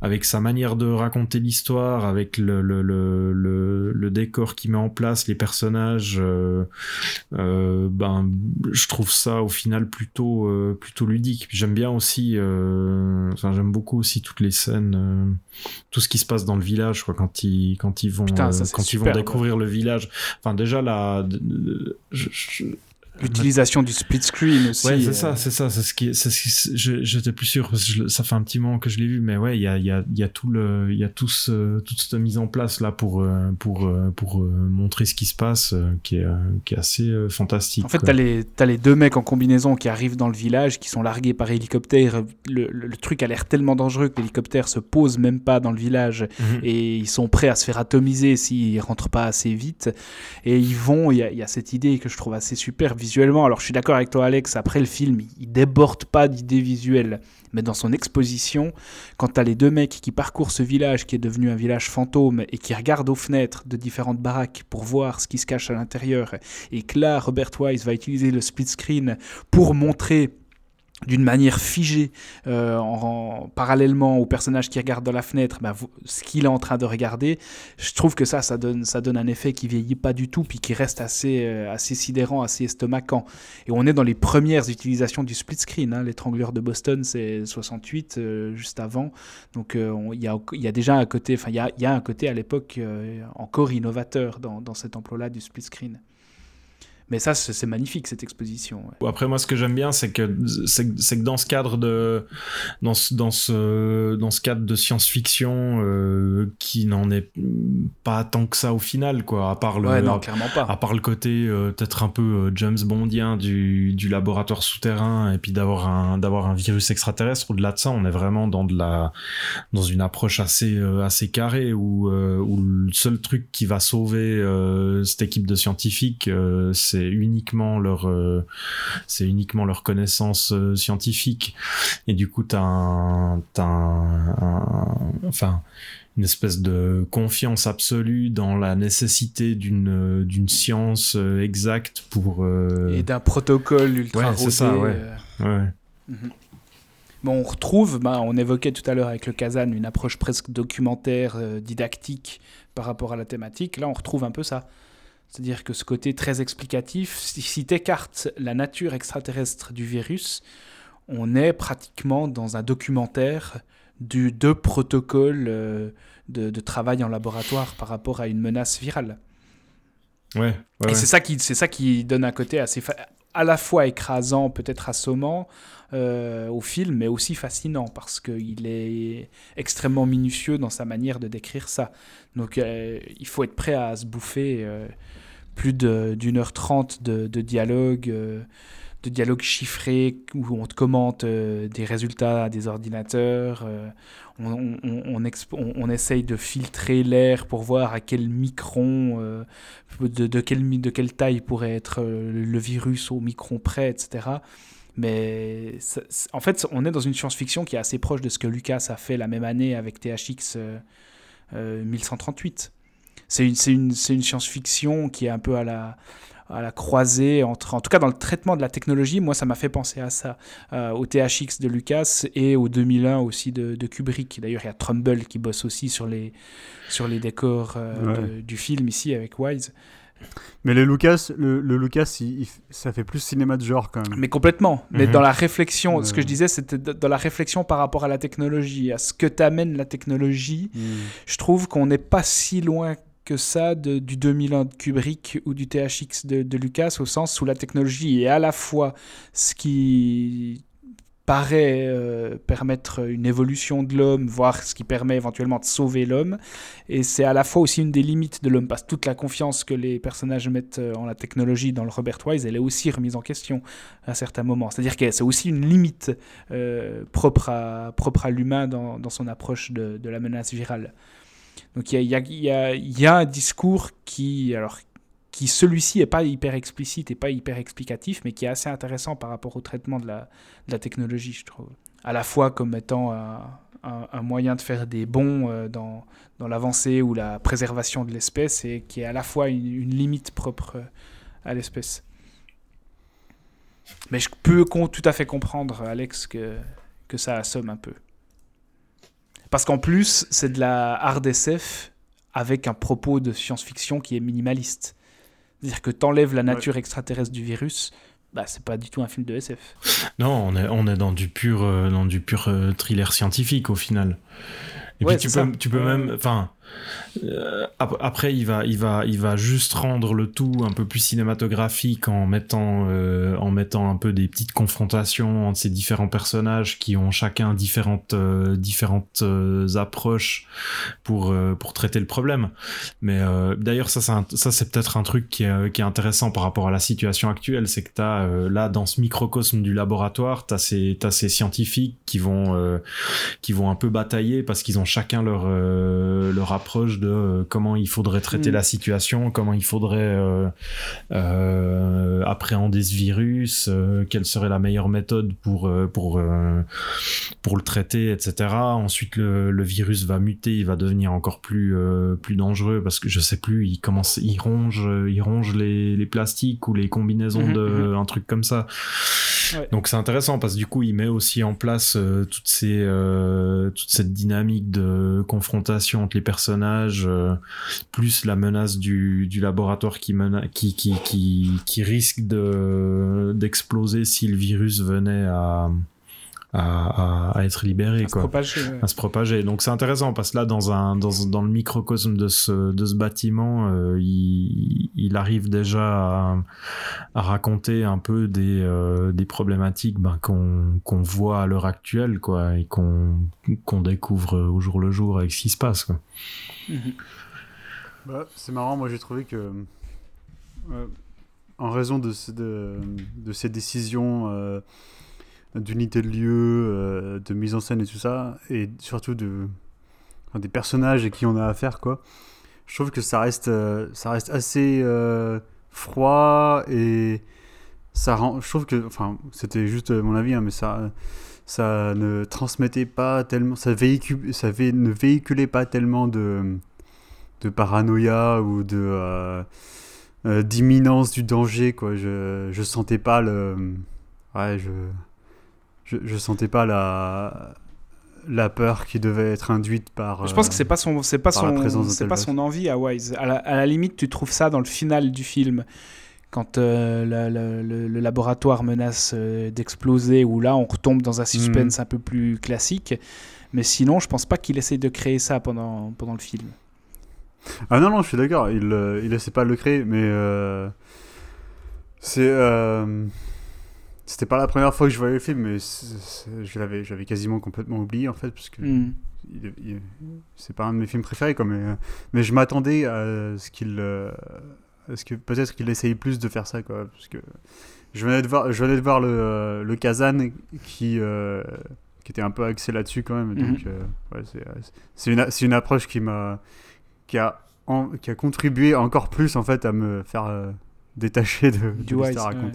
avec sa manière de raconter l'histoire, avec le, le, le, le, décor qu'il met en place, les personnages, euh, euh, ben, je trouve ça au final plutôt, euh, plutôt ludique. J'aime bien aussi, euh, enfin, j'aime beaucoup aussi toutes les scènes, euh, tout ce qui se passe dans le village, quoi, quand ils, quand ils vont, Putain, euh, quand ils vont découvrir le village. Enfin, déjà là, je- je- L'utilisation du split screen aussi. Ouais, c'est euh, ça, c'est ça, c'est ce qui, c'est ce j'étais plus sûr, parce que je- ça fait un petit moment que je l'ai vu, mais ouais, il y a, il y a, il y a tout le, il y a tout ce, toute cette mise en place là pour, euh, pour, euh, pour montrer ce qui se passe, qui est, qui est assez fantastique. En fait, t'as les, t'as les deux mecs en combinaison qui arrivent dans le village, qui sont largués par hélicoptère. Le, le- le truc a l'air tellement dangereux que l'hélicoptère se pose même pas dans le village. Mhm. Et ils sont prêts à se faire atomiser s'ils rentrent pas assez vite. Et ils vont, il y, a- y a cette idée que je trouve assez super Alors je suis d'accord avec toi Alex, après le film, il- déborde pas d'idées visuelles. Mais dans son exposition, quand as les deux mecs qui parcourent ce village qui est devenu un village fantôme et qui regardent aux fenêtres de différentes baraques pour voir ce qui se cache à l'intérieur, et que là, Robert Wise va utiliser le split screen pour montrer d'une manière figée, euh, en, en- parallèlement au personnage qui regarde dans la fenêtre, bah, ce qu'il est en train de regarder, je trouve que ça, ça donne, ça donne un effet qui vieillit pas du tout, puis qui reste assez, euh, assez sidérant, assez estomacant. Et on est dans les premières utilisations du split screen. Hein. L'étrangleur de Boston, c'est 68, euh, juste avant. Donc euh, il y, a, y a déjà un côté, enfin il y a, y a un côté à l'époque euh, encore innovateur dans, dans cet emploi-là du split screen. Mais ça, c'est c'est magnifique cette exposition. ouais. Après, moi, ce que j'aime bien, c'est que c'est c'est que dans ce cadre de dans ce dans ce dans ce cadre de science-fiction euh, qui n'en est pas tant que ça au final, quoi. À part le Ouais, non, clairement pas. à part le côté euh, peut-être un peu euh, James Bondien du, du laboratoire souterrain et puis d'avoir un d'avoir un virus extraterrestre au-delà de ça on est vraiment dans de la dans une approche assez euh, assez carrée où où le seul truc qui va sauver cette équipe de scientifiques euh, c'est uniquement leur euh, c'est uniquement leur connaissance euh, scientifique et du coup t'as un t'as un, un- enfin une espèce de confiance absolue dans la nécessité d'une euh, d'une science exacte pour euh, Et d'un protocole ultra Ouais, c'est rodé, ça, ouais. ouais. Bon, on retrouve, bah, on évoquait tout à l'heure avec le Kazan, une approche presque documentaire, euh, didactique par rapport à la thématique. Là, on retrouve un peu ça. C'est-à-dire que ce côté très explicatif, si, tu écartes la nature extraterrestre du virus, on est pratiquement dans un documentaire du, de protocoles euh, de, de travail en laboratoire par rapport à une menace virale. ouais, ouais, Et c'est ça qui c'est ça qui donne un côté assez à la fois écrasant, peut-être assommant euh, au film, mais aussi fascinant parce qu'il est extrêmement minutieux dans sa manière de décrire ça. Donc euh, il faut être prêt à se bouffer euh, plus d'une heure trente de, de dialogue. euh, de dialogue chiffré où on te commente euh, des résultats à des ordinateurs, euh, on, on, on, on- essaye de filtrer l'air pour voir à quel micron, de, de, quelle, de quelle taille pourrait être le virus au micron près, etc. Mais en fait, on est dans une science-fiction qui est assez proche de ce que Lucas a fait la même année avec THX euh, euh, 1138. C'est une, c'est une, c'est une science-fiction qui est un peu à la, à la croisée entre, en tout cas dans le traitement de la technologie, moi ça m'a fait penser à ça, euh, au THX de Lucas et au 2001 aussi de, de Kubrick. D'ailleurs, il y a Trumbull qui bosse aussi sur les, sur les décors euh, Ouais. de- du film ici avec Wise. Mais le Lucas, le, le Lucas, il- il- ça fait plus cinéma de genre quand même. Mais complètement. Mais Mhm. dans la réflexion, ce que je disais, c'était dans la réflexion par rapport à la technologie, à ce que t'amène la technologie. Hmm. Je trouve qu'on n'est pas si loin que ça de- du 2001 de Kubrick ou du THX de, de Lucas, au sens où la technologie est à la fois ce qui paraît euh, permettre une évolution de l'homme, voire ce qui permet éventuellement de sauver l'homme. Et c'est à la fois aussi une des limites de l'homme, parce que toute la confiance que les personnages mettent euh, en la technologie dans le Robert Wise, elle est aussi remise en question à certains moments. C'est-à-dire que c'est aussi une limite euh, propre à, propre à l'humain dans, dans, son approche de, de, la menace virale. Donc il y a, un discours qui, alors, qui celui-ci n'est pas hyper explicite et pas hyper explicatif, mais qui est assez intéressant par rapport au traitement de la, technologie, je trouve. À la fois comme étant un, moyen de faire des bons euh, dans, dans l'avancée ou la préservation de l'espèce, et qui est à la fois une, une limite propre euh, à l'espèce. Mais je peux tout à fait comprendre, Alex, que, que ça assomme un peu. Parce qu'en plus, c'est de la hard SF avec un propos de science-fiction qui est minimaliste. C'est-à-dire que t'enlèves la nature ouais. extraterrestre du virus, bah c'est pas du tout un film de SF. Non, on est, on est dans du pur, euh, dans du pur euh, thriller scientifique au final. Et ouais, puis tu peux, tu peux même, enfin, euh, après il va, il va, il va juste rendre le tout un peu plus cinématographique en mettant, euh, en mettant un peu des petites confrontations entre ces différents personnages qui ont chacun différentes, euh, différentes approches pour, pour traiter le problème. Mais d'ailleurs ça, c'est peut-être un truc qui est, intéressant par rapport à la situation actuelle, c'est que t'as là dans ce microcosme du laboratoire, t'as ces, t'as ces scientifiques qui vont, qui vont un peu batailler parce qu'ils ont chacun leur, euh, leur approche de euh, comment il faudrait traiter mmh. la situation, comment il faudrait euh, appréhender ce virus, quelle serait la meilleure méthode pour, pour, pour le traiter, etc. Ensuite, le, le, virus va muter, il va devenir encore plus, plus dangereux parce que je sais plus, il commence, il ronge, il ronge les, les plastiques ou les combinaisons mmh, de, mmh. un truc comme ça. Ouais. Donc c'est intéressant parce que du coup il met aussi en place euh, toutes ces euh, toute cette dynamique de confrontation entre les euh, plus la menace du, laboratoire qui, risque de d'exploser si le virus venait à à, à, à, être libéré, à quoi. Se propager, ouais. À se propager. Donc c'est intéressant parce que là, dans un dans, dans le microcosme de ce de ce bâtiment, euh, il, il arrive déjà à, à raconter un peu des euh, des problématiques ben, qu'on qu'on voit à l'heure actuelle, quoi, et qu'on qu'on découvre au jour le jour avec ce qui se passe, quoi. Mm -hmm. bah, c'est marrant, moi j'ai trouvé que euh, en raison de, de, de ces décisions euh, d'unité de lieu, euh, de mise en scène et tout ça, et surtout de, des personnages à qui on a affaire, quoi. Je trouve que ça reste, euh, ça reste assez euh, froid et ça rend. Je trouve que, enfin, c'était juste mon avis, hein, mais ça, ça ne transmettait pas tellement, ça, véhicule, ça ne véhiculait pas tellement de, de paranoïa ou de d'imminence du danger, quoi. Je, je sentais pas le, ouais, je je, je sentais pas la la peur qui devait être induite par. Je pense que c'est pas son, c'est pas son, c'est pas son envie à Wise. À la, à la, limite, tu trouves ça dans le final du film, quand euh, la, la, le, le, laboratoire menace euh, d'exploser, où là, on retombe dans un suspense mmh. un peu plus classique. Mais sinon, je pense pas qu'il essaye de créer ça pendant pendant le film. Ah non non, je suis d'accord. Il euh, il essaie pas de le créer, mais euh, c'est c'était pas la première fois que je voyais le film, mais je l'avais, j'avais quasiment complètement oublié en fait, parce que mm. il, c'est pas un de mes films préférés, quoi, mais, mais je m'attendais à ce qu'il, à ce que peut-être qu'il essaye plus de faire ça, quoi, parce que je venais de voir, je venais de voir le, le Kazan qui, euh, qui était un peu axé là-dessus quand même, donc mm -hmm. euh, ouais, c'est, c'est une, c'est une approche qui m'a, qui a, en, qui a contribué encore plus en fait à me faire euh, détacher de, du de l'histoire. Ouais.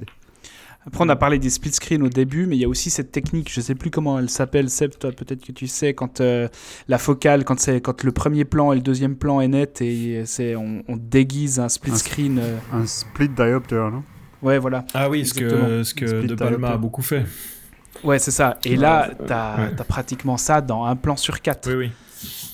Après, on a parlé des split screen au début, mais il y a aussi cette technique, je sais plus comment elle s'appelle, Seb, toi peut-être que tu sais, quand euh, la focale, quand, c'est, quand le premier plan et le deuxième plan est net et c'est, on, on déguise un split un, screen. Euh... Un split diopter, non? Ouais, voilà. Ah oui, ce que, ce que De Palma diopter. a beaucoup fait. Ouais, c'est ça. Et là, tu as, ouais. pratiquement ça dans un plan sur quatre. Oui, oui.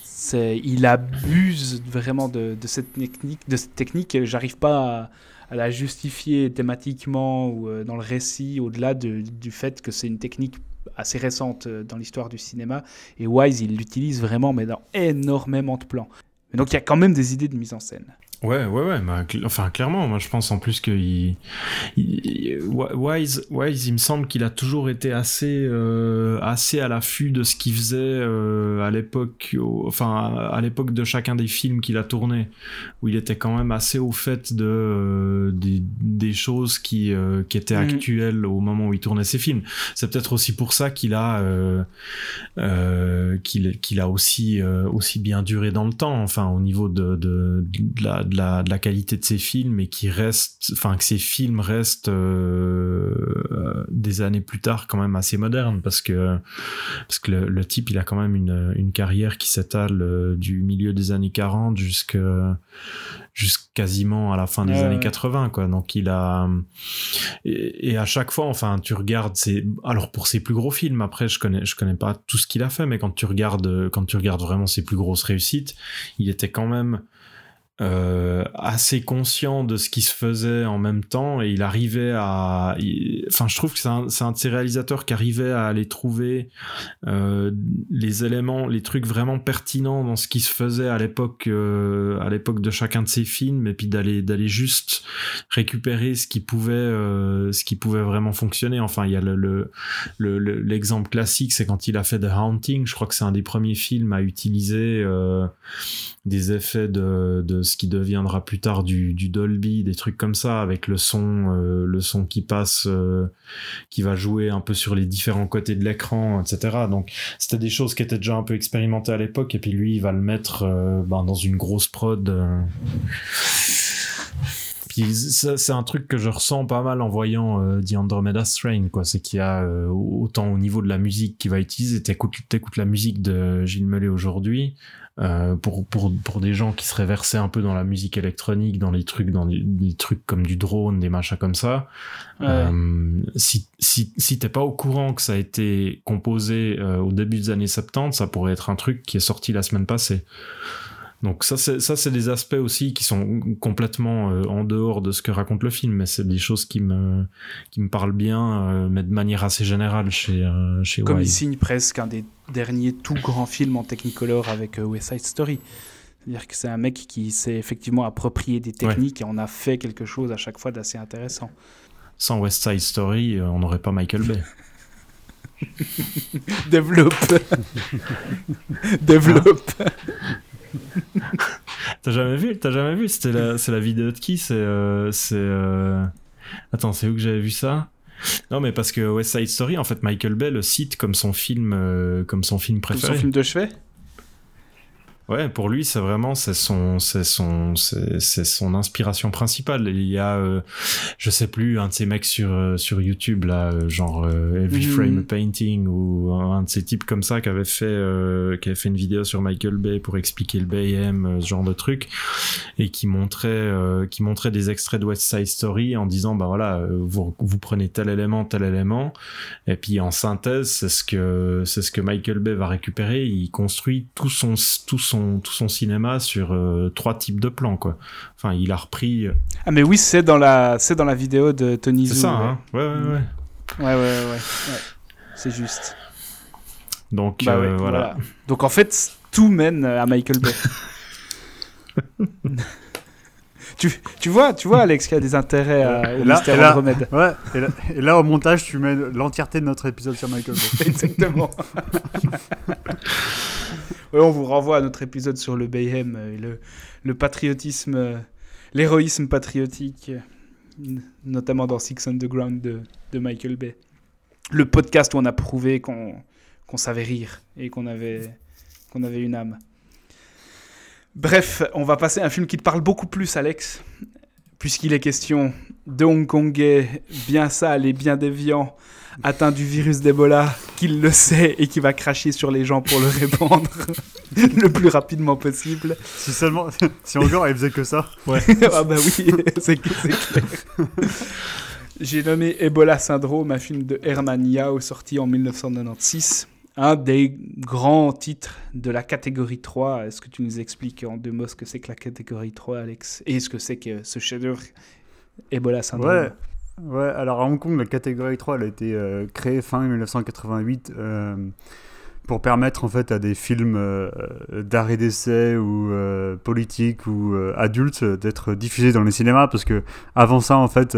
C'est, il abuse vraiment de, de, cette technique, de cette technique. J'arrive pas à à la justifier thématiquement ou euh, dans le récit, au-delà de, du fait que c'est une technique assez récente euh, dans l'histoire du cinéma. Et Wise, il l'utilise vraiment, mais dans énormément de plans. Donc il y a quand même des idées de mise en scène. Ouais, ouais, ouais. Bah, cl- enfin, clairement, moi je pense en plus que il, il- Wise, Wise, il me semble qu'il a toujours été assez, euh, assez à l'affût de ce qu'il faisait euh, à l'époque, enfin à l'époque de chacun des films qu'il a tourné, où il était quand même assez au fait de euh, des, des choses qui, qui étaient Mhm. actuelles au moment où il tournait ses films. C'est peut-être aussi pour ça qu'il a, qu'il qu'il a aussi, aussi bien duré dans le temps, enfin au niveau de, de, de, la, de, la, de la qualité de ses films et qui reste, enfin que ses films restent euh, euh, des années plus tard quand même assez modernes parce que parce que le, le type il a quand même une, une carrière qui s'étale euh, du milieu des années 40 jusque jusqu'à quasiment à la fin des Ouais, années ouais. 80 quoi donc il a et, et à chaque fois enfin tu regardes ses alors pour ses plus gros films après je connais je connais pas tout ce qu'il a fait mais quand tu regardes quand tu regardes vraiment ses plus grosses réussites il était quand même euh, assez conscient de ce qui se faisait en même temps et il arrivait à enfin je trouve que c'est un, de ces réalisateurs qui arrivait à aller trouver euh, les éléments les trucs vraiment pertinents dans ce qui se faisait à l'époque euh, à l'époque de chacun de ses films et puis d'aller d'aller juste récupérer ce qui pouvait euh, ce qui pouvait vraiment fonctionner. Enfin il y a le le- le- le- l'exemple classique c'est quand il a fait The Haunting. Je crois que c'est un des premiers films à utiliser euh, des effets de, de ce qui deviendra plus tard du, Dolby, des trucs comme ça, avec le son, euh, le son qui passe, euh, qui va jouer un peu sur les différents côtés de l'écran, etc. Donc c'était des choses qui étaient déjà un peu expérimentées à l'époque, et puis lui, il va le mettre euh, ben, dans une grosse prod. c'est un truc que je ressens pas mal en voyant euh, The Andromeda Strain. C'est qu'il y a autant au niveau de la musique qu'il va utiliser. T'écoutes, la musique de Gilles Mellet aujourd'hui. Euh, pour, pour, pour des gens qui seraient versés un peu dans la musique électronique, dans les trucs, dans des trucs comme du drone, des machins comme ça. Ouais. Euh, si si, si t'es pas au courant que ça a été composé euh, au début des années 70, ça pourrait être un truc qui est sorti la semaine passée. Donc ça c'est ça c'est des aspects aussi qui sont complètement euh, en dehors de ce que raconte le film, mais c'est des choses qui me qui me parlent bien, euh, mais de manière assez générale chez euh, chez Comme il signe presque un des derniers tout grands films en Technicolor avec euh, West Side Story. C'est-à-dire que c'est un mec qui s'est effectivement approprié des techniques et en a fait quelque chose à chaque fois d'assez intéressant. Sans West Side Story, on n'aurait pas Michael Bay. Développe Développe T'as jamais vu T'as jamais vu C'était la, c'est la vidéo de qui C'est, euh, c'est. euh, Attends, c'est où que j'avais vu ça? Non, mais parce que West Side Story, en fait, Michael Bay le cite comme son film, euh, comme son film Comme préféré. son film de chevet? Ouais, pour lui, c'est vraiment c'est son c'est son c'est son inspiration principale. Il y a euh, je sais plus un de ces mecs sur euh, sur YouTube là, euh, genre euh, Every Mhm. Frame a Painting ou un de ces types comme ça qui avait fait qui avait fait une vidéo sur Michael Bay pour expliquer le euh, ce genre de truc et qui montrait qui montrait des extraits de West Side Story en disant bah voilà vous vous prenez tel élément tel élément et puis en synthèse c'est ce que c'est ce que Michael Bay va récupérer il construit tout son tout son tout son cinéma sur euh, trois types de plans quoi enfin il a repris euh, Ah mais oui, c'est dans la, c'est dans la vidéo de Tony c'est ça ouais. hein ouais ouais ouais Ouais, ouais, ouais. ouais. C'est juste. donc Bah euh, voilà. voilà. Donc en fait, tout mène à Michael Bay. tu, tu vois, tu vois, Alex, qu'il y a des intérêts à, au Et là- mystère et là- Andromède. Ouais, et là, et là, au montage, tu mets l'entièreté de notre épisode sur Michael Bay. Exactement. Ouais, on vous renvoie à notre épisode sur le Bayhem euh, le, le patriotisme, euh, l'héroïsme patriotique, euh, notamment dans Six Underground de, de Michael Bay. Le podcast où on a prouvé qu'on qu'on savait rire et qu'on avait, qu'on avait une âme. Bref, on va passer à un film qui te parle beaucoup plus, Alex, puisqu'il est question de Hongkongais bien sale et bien déviant, atteint du virus d'Ebola, qu'il le sait et qui va cracher sur les gens pour le répandre le plus rapidement possible. Si seulement, si encore il faisait que ça. ah bah oui, c'est c'est clair. J'ai nommé Ebola Syndrome, un film de Herman Yao sorti en 1996. Un des grands titres de la catégorie 3. Est-ce que tu nous expliques en deux mots ce que c'est que la catégorie 3, Alex? Et ce que c'est que ce chef-d'œuvre Ebola Syndrome? Ouais. Ouais, alors à Hong Kong, la catégorie 3, elle a été euh, créée fin 1988 euh, pour permettre en fait à des films euh, d'arrêt d'essai ou politiques ou adultes d'être diffusés dans les cinémas parce que avant ça en fait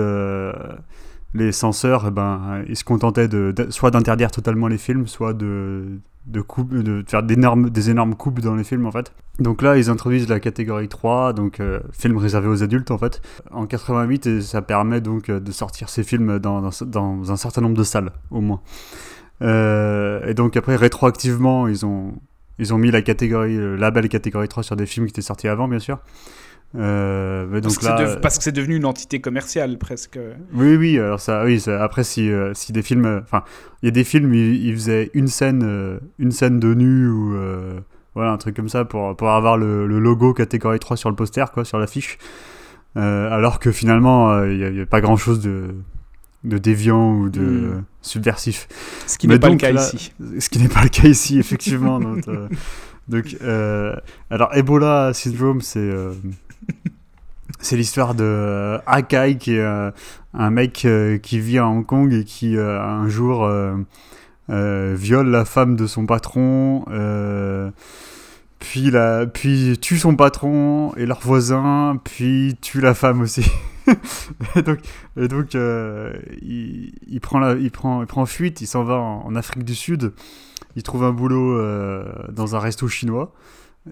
les censeurs eh ben ils se contentaient de, soit d'interdire totalement les films soit de de, de faire des énormes coupes dans les films en fait. Donc là ils introduisent la catégorie 3, donc euh, film réservé aux adultes en fait, en 88 et ça permet donc de sortir ces films dans, dans, dans un certain nombre de salles au moins. Euh, et donc après rétroactivement ils ont ils ont mis la catégorie le label catégorie 3 sur des films qui étaient sortis avant bien sûr. Euh, mais Parce que c'est là, dev- parce que c'est devenu une entité commerciale presque. oui, oui, alors ça, oui, ça- après, si, euh, si des films. euh, Enfin, il y a des films, ils, ils faisaient une scène, euh, une scène de nu ou. euh, voilà, un truc comme ça pour, pour avoir le, le logo catégorie 3 sur le poster, quoi, sur l'affiche. Euh, alors que finalement, euh, il n'y a, pas grand chose de, de déviant ou de Mm. subversif. Ce qui n'est pas le cas là- ici. Ce qui n'est pas le cas ici, effectivement. donc, euh, donc, euh, alors, Ebola Syndrome, c'est. euh, c'est l'histoire de euh, Akai, qui est euh, un mec qui vit à Hong Kong et qui, un jour, viole la femme de son patron. puis, la, puis tue son patron et leur voisin, puis tue la femme aussi. et donc, il, prend il, prend, il prend fuite, il s'en va en Afrique du Sud, il trouve un boulot euh, dans un resto chinois.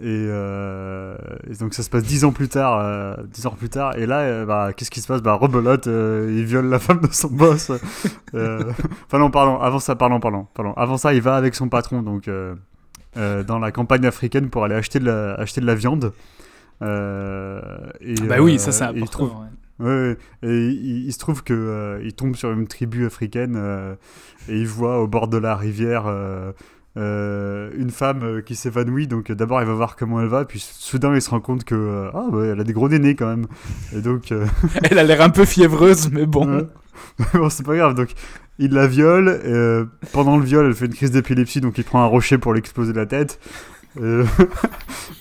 Et, euh, et donc ça se passe dix ans plus tard, euh, dix ans plus tard. Et là, euh, bah, qu'est-ce qui se passe? Bah rebelote, il viole la femme de son boss. Enfin non, pardon. Avant ça, pardon, pardon, pardon. Avant ça, il va avec son patron, donc dans la campagne africaine pour aller acheter de la, acheter de la viande. Et, Ah bah oui, ça c'est et il important. trouve- ouais. Ouais, ouais. et il, il se trouve que euh, il tombe sur une tribu africaine euh, et il voit au bord de la rivière euh, euh, une femme euh, qui s'évanouit. Donc euh, d'abord il va voir comment elle va, puis soudain il se rend compte que euh, ah ouais, elle a des gros nénés quand même. Et donc euh, Elle a l'air un peu fiévreuse, mais bon. Bon, c'est pas grave. Donc, il la viole. et, euh, pendant le viol, elle fait une crise d'épilepsie, donc il prend un rocher pour l'exploser la tête. Euh,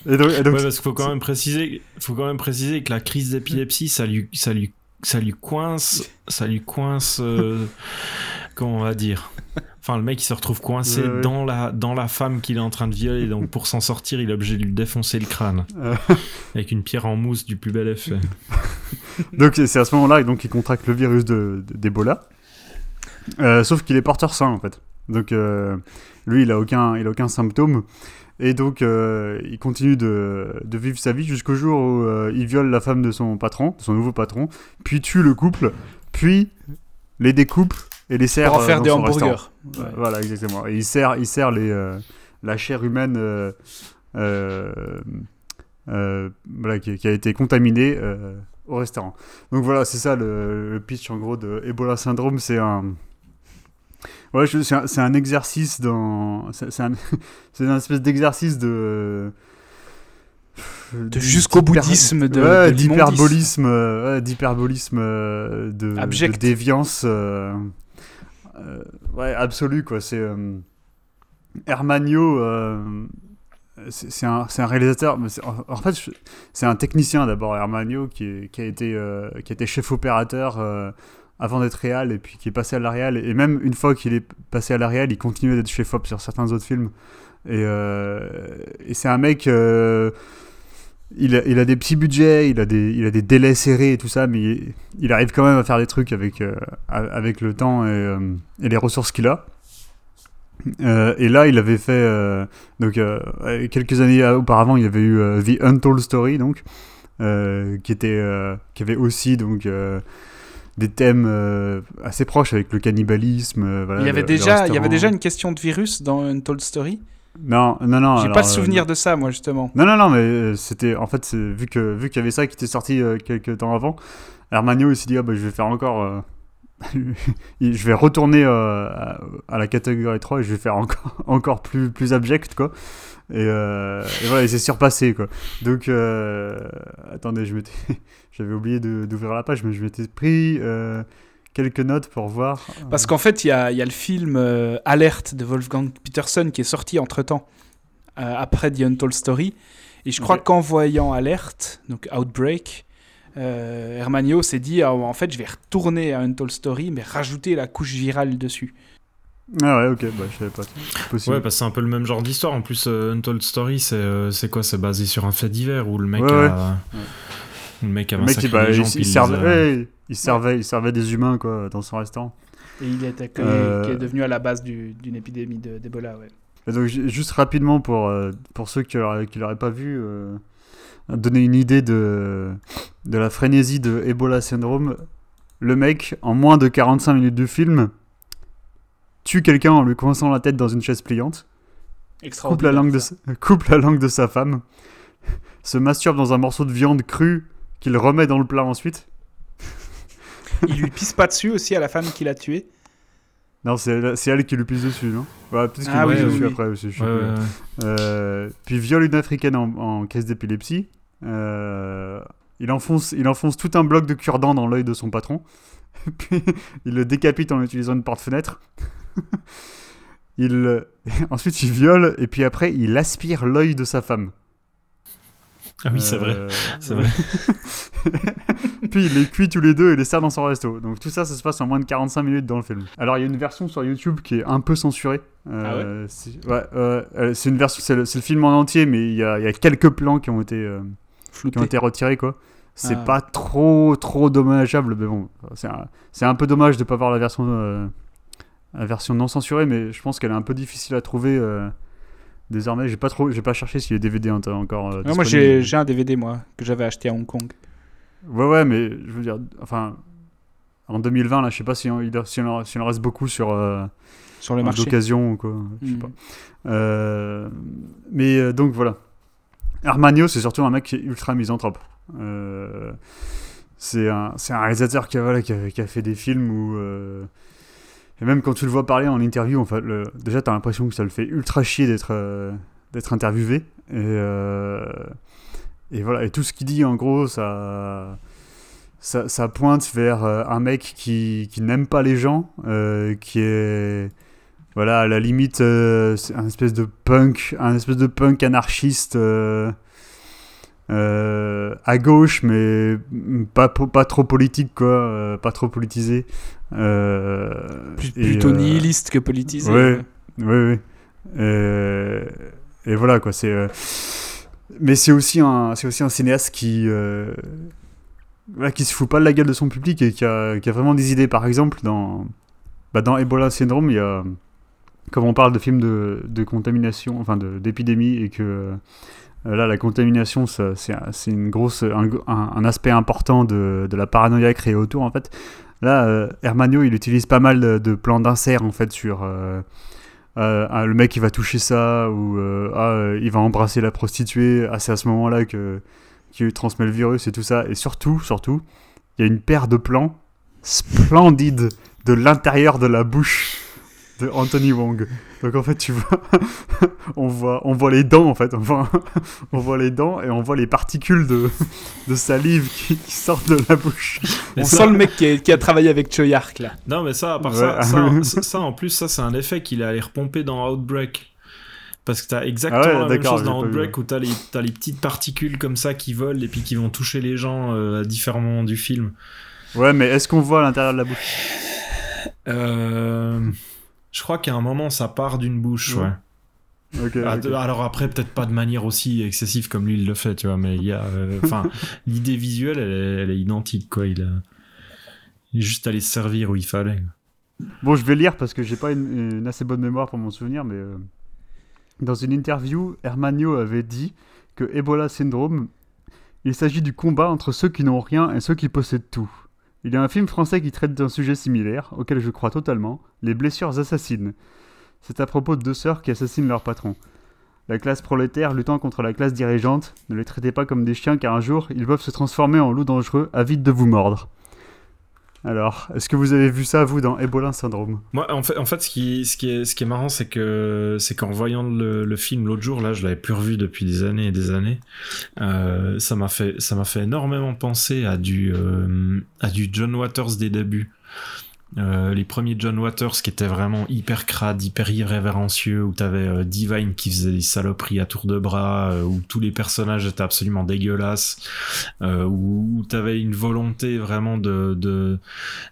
et donc, et donc- Ouais, parce qu'il faut quand même préciser, faut quand même préciser que la crise d'épilepsie, ça lui, ça lui, ça lui coince, ça lui coince, euh, comment on va dire. Enfin, le mec, il se retrouve coincé Ouais, ouais. dans la, dans la femme qu'il est en train de violer, donc pour s'en sortir, il est obligé de lui défoncer le crâne Euh. avec une pierre en mousse du plus bel effet. donc, c'est à ce moment-là donc, il contracte le virus de- de- d'Ebola. Euh, sauf qu'il est porteur sain, en fait. Donc, euh, lui, il a aucun, il a aucun symptôme. Et donc, euh, il continue de, de vivre sa vie jusqu'au jour où il viole la femme de son patron, de son nouveau patron, puis tue le couple, puis les découpe et les sert Pour en euh, faire des hamburgers. Ouais, Voilà, exactement. Et il sert, il sert les, euh, la chair humaine euh, voilà, qui, qui a été contaminée au restaurant. Donc voilà, c'est ça le, le pitch en gros de Ebola Syndrome. C'est un. Ouais, c'est un, un exercice dans. C'est un, une espèce d'exercice de. De jusqu'au bouddhisme de- ouais, d'hyperbolisme, ouais, d'hyperbolisme de, de déviance, euh, ouais, absolue quoi. C'est euh, Hermanio, euh, c'est un, un réalisateur. mais en, fait, c'est un technicien d'abord, Hermanio, qui, a été, euh, qui a chef opérateur euh, avant d'être réal et puis qui est passé à la réal. Et même une fois qu'il est passé à la réal, il continuait d'être chef op sur certains autres films. Et, euh, et c'est un mec. Il a, il a des petits budgets, il a des, il a des délais serrés et tout ça, mais il, il arrive quand même à faire des trucs avec, euh, avec le temps et, euh, et les ressources qu'il a. Euh, et là, il avait fait, donc quelques années auparavant, il y avait eu The Untold Story, donc, qui, était, qui avait aussi donc, des thèmes euh, assez proches avec le cannibalisme. euh, voilà, Il y avait le- le déjà, il y avait restaurant. déjà une question de virus dans Untold Story? Non, non, non. J'ai pas le euh, souvenir de ça, moi justement. non, non, non, mais euh, c'était. En fait, vu que vu qu'il y avait ça qui était sorti euh, quelques temps avant, Hermanio il s'est dit ah, bah, je vais faire encore. euh, je vais retourner euh, à, à la catégorie 3 et je vais faire encore, encore plus, plus abject, quoi. Et, euh, et voilà, il s'est surpassé, quoi. Donc, euh, attendez, je m'étais. J'avais oublié de- d'ouvrir la page, mais je m'étais pris euh, quelques notes pour voir. Parce qu'en fait, il y a, il y a le film euh, Alerte de Wolfgang Peterson qui est sorti entre temps, après The Untold Story. Et je crois qu'en voyant Alerte, donc Outbreak, euh, Hermanio s'est dit ah, en fait, je vais retourner à Untold Story, mais rajouter la couche virale dessus. Ah ouais, ok, bah je savais pas. Possible. Ouais, parce que c'est un peu le même genre d'histoire. En plus, euh, Untold Story, c'est euh, c'est quoi? C'est basé sur un fait divers où le mec Ouais, a. où Le mec a Le mec, bah, gens, il- il les servait, a- ouais, il, servait, il servait des humains quoi, dans son restaurant. Et il est accueilli, Euh, qui est devenu à la base du- d'une épidémie de- d'Ebola, ouais. Et donc, ju- juste rapidement, pour, euh, pour ceux qui qui l'auraient pas vu, euh, donner une idée de, de la frénésie de Ebola Syndrome. Le mec, en moins de 45 minutes de film, tue quelqu'un en lui coinçant la tête dans une chaise pliante, coupe la, Extraordinaire. langue de, ça. sa- coupe la langue de sa femme, se masturbe dans un morceau de viande crue qu'il remet dans le plat ensuite. Il lui pisse pas dessus aussi à la femme qui l'a tué. Non, c'est elle, qui lui pisse dessus, non? Ouais, peut-être qu'il Ah lui oui, pisse oui, dessus oui. après aussi. je ouais. Euh, puis viole une africaine en, en crise d'épilepsie. Euh, il, enfonce, il enfonce tout un bloc de cure-dent dans l'œil de son patron. puis il le décapite en utilisant une porte-fenêtre. il, euh, ensuite il viole et puis après il aspire l'œil de sa femme. Ah oui, c'est vrai. Euh, C'est vrai. puis il les cuit tous les deux et les sert dans son resto. Donc tout ça, ça se passe en moins de 45 minutes dans le film. Alors il y a une version sur YouTube qui est un peu censurée. Euh, c'est ouais, euh, euh, c'est une version, c'est le, film en entier, mais il y a, il y a quelques plans qui ont été, euh, qui ont été retirés quoi. C'est Ah. pas trop trop dommageable, mais bon, c'est un, un peu dommage de pas voir la version euh, la version non censurée, mais je pense qu'elle est un peu difficile à trouver. Désormais, j'ai pas trop, j'ai pas cherché si les DVD ont encore. euh, Ouais, moi, j'ai un DVD, moi, que j'avais acheté à Hong Kong. Ouais, ouais, mais je veux dire, enfin, en 2020, là, je sais pas si on, il, si on en- si on en reste beaucoup sur euh, Sur le marché. d'occasion ou quoi, je sais Mhm. pas. Euh, mais euh, donc voilà. Armagno, c'est surtout un mec qui est ultra misanthrope. Euh, c'est un, un réalisateur qui a, voilà, qui, a, qui a fait des films où. euh, et même quand tu le vois parler en interview, en fait, le- déjà, t'as l'impression que ça le fait ultra chier d'être euh, interviewé. Et, euh, et voilà, et tout ce qu'il dit, en gros, ça, ça, pointe vers euh, un mec qui, qui n'aime pas les gens, qui est, voilà, à la limite, un espèce de punk, un espèce de punk anarchiste euh, à gauche, mais pas, pas trop politique, quoi, euh, pas trop politisé. Euh, et, plutôt nihiliste que politisé. oui, oui. Et voilà, quoi. C'est, Mais c'est aussi, un... aussi un cinéaste qui. qui se fout pas de la gueule de son public et qui a, qui a vraiment des idées. Par exemple, dans, bah, dans Ebola Syndrome, il y a. Comme on parle de films de, de contamination, enfin d'épidémie, et que là, la contamination, c'est un- c'est une grosse, un, aspect important de, de la paranoïa créée autour, en fait. Là, euh, Hermanio, il utilise pas mal de, plans d'insert, en fait, sur. euh, euh, ah, le mec il va toucher ça ou euh, ah, euh, il va embrasser la prostituée ah, c'est à ce moment là que qui transmet le virus et tout ça et surtout surtout il y a une paire de plans splendides de l'intérieur de la bouche de Anthony Wong donc en fait tu vois on voit on voit les dents en fait on voit, on voit les dents et on voit les particules de, de salive qui, qui sortent de la bouche Mais On ça- sent le mec qui, a travaillé avec Choyark, là. Non, mais ça, à part Ouais. ça, ça, en plus, ça, c'est un effet qu'il est allé repomper dans Outbreak. Parce que t'as exactement Ah ouais, la même chose dans Outbreak où t'as les, t'as les petites particules comme ça qui volent et puis qui vont toucher les gens euh, à différents moments du film. ouais mais est-ce qu'on voit à l'intérieur de la bouche? Euh, je crois qu'à un moment, ça part d'une bouche, Ouais. ouais. Ok, Ah, Alors après, peut-être pas de manière aussi excessive comme lui il le fait, tu vois, mais il y a, euh, enfin, l'idée visuelle, elle est, elle est identique, quoi. Il, a, il est juste allé se servir où il fallait. Bon, je vais lire parce que j'ai pas une, une assez bonne mémoire pour m'en souvenir, mais euh, dans une interview, Hermanio avait dit que Ebola Syndrome, il s'agit du combat entre ceux qui n'ont rien et ceux qui possèdent tout. Il y a un film français qui traite d'un sujet similaire, auquel je crois totalement, les blessures assassines. C'est à propos de deux sœurs qui assassinent leur patron. La classe prolétaire luttant contre la classe dirigeante, ne les traitez pas comme des chiens car un jour, ils peuvent se transformer en loups dangereux, avides de vous mordre. Alors, est-ce que vous avez vu ça, vous, dans Ebola Syndrome? Moi, en fait, en fait ce, qui, est, marrant, c'est que c'est qu'en voyant le, film l'autre jour, là, je l'avais plus revu depuis des années et des années. euh, ça m'a fait, fait énormément penser à du, euh, à du John Waters des débuts. Euh, les premiers John Waters qui étaient vraiment hyper crades, hyper irrévérencieux, où t'avais euh, Divine qui faisait des saloperies à tour de bras, euh, où tous les personnages étaient absolument dégueulasses, euh, où, où t'avais une volonté vraiment de de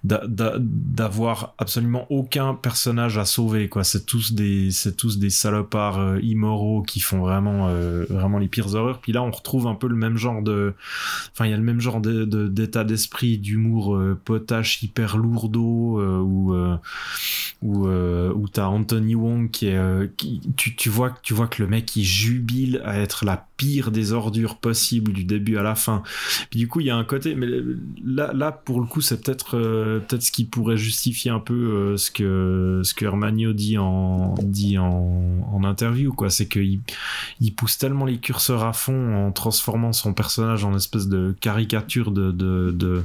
d'a- d'a- d'avoir absolument aucun personnage à sauver quoi. C'est tous des c'est tous des salopards immoraux qui font vraiment vraiment les pires horreurs. Puis là on retrouve un peu le même genre de enfin il y a le même genre d'état d'esprit d'humour potache hyper lourdeau euh, où euh, où euh, où t'as Anthony Wong qui tu, tu vois tu vois que le mec il jubile à être la pire des ordures possibles du début à la fin. Du coup il y a un côté mais là là pour le coup c'est peut-être peut-être ce qui pourrait justifier un peu ce que ce que Hermanio dit en dit en interview quoi. C'est qu'il il pousse tellement les curseurs à fond en transformant son personnage en espèce de caricature de de de,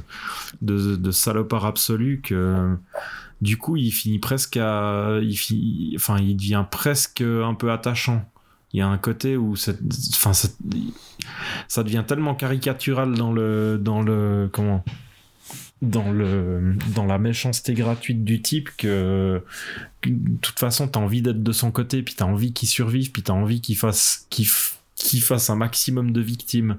de, de salopard absolu que du coup il finit presque à il enfin il devient presque un peu attachant. Il y a un côté où c'est enfin ça devient tellement caricatural dans le dans le comment dans le dans la méchanceté gratuite du type que, de toute façon t'as envie d'être de son côté puis t'as envie qu'il survive puis t'as envie qu'il fasse qu'il fasse un maximum de victimes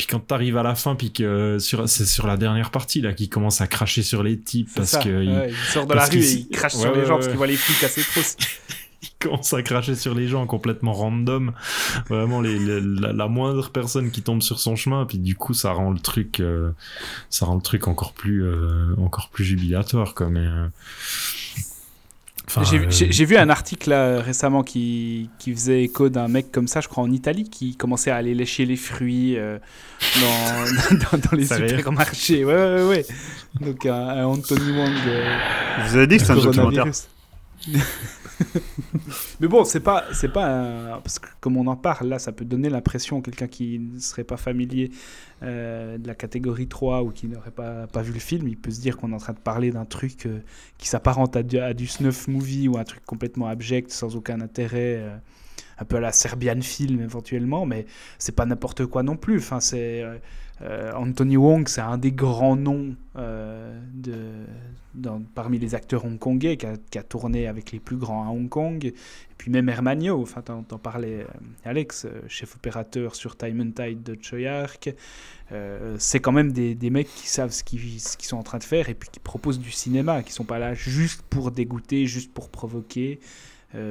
puis quand t'arrives à la fin puis que sur c'est sur la dernière partie là qu'il commence à cracher sur les types parce ça, que ouais, il sort de la rue et il crache Ouais, sur les gens parce qu'il voit les flics assez trop. il commence à cracher sur les gens complètement random. Vraiment les, les- la, la moindre personne qui tombe sur son chemin puis du coup ça rend le truc euh, ça rend le truc encore plus euh, encore plus jubilatoire quoi mais euh, enfin, J'ai euh, vu un article là, récemment qui, qui faisait écho d'un mec comme ça, je crois en Italie, qui commençait à aller lécher les fruits euh, dans, dans, dans les supermarchés. Ouais, ouais, ouais. Donc un, un Anthony Wong. euh, Vous avez dit que c'est un documentaire. Mais bon, c'est pas, c'est pas parce que comme on en parle là, ça peut donner l'impression quelqu'un qui ne serait pas familier euh, de la catégorie 3 ou qui n'aurait pas, pas vu le film, il peut se dire qu'on est en train de parler d'un truc euh, qui s'apparente à, du- à du snuff movie ou un truc complètement abject sans aucun intérêt. euh, un peu à la Serbian film éventuellement, mais c'est pas n'importe quoi non plus. Enfin, c'est euh, Anthony Wong, c'est un des grands noms euh, de, parmi les acteurs hongkongais qui a, tourné avec les plus grands à Hong Kong. Et puis même Hermanio, enfin, t'en, t'en parlais, euh, Alex, chef opérateur sur Time and Tide de Choyark. Euh, c'est quand même des, mecs qui savent ce qu'ils, sont en train de faire et puis qui proposent du cinéma, qui sont pas là juste pour dégoûter, juste pour provoquer.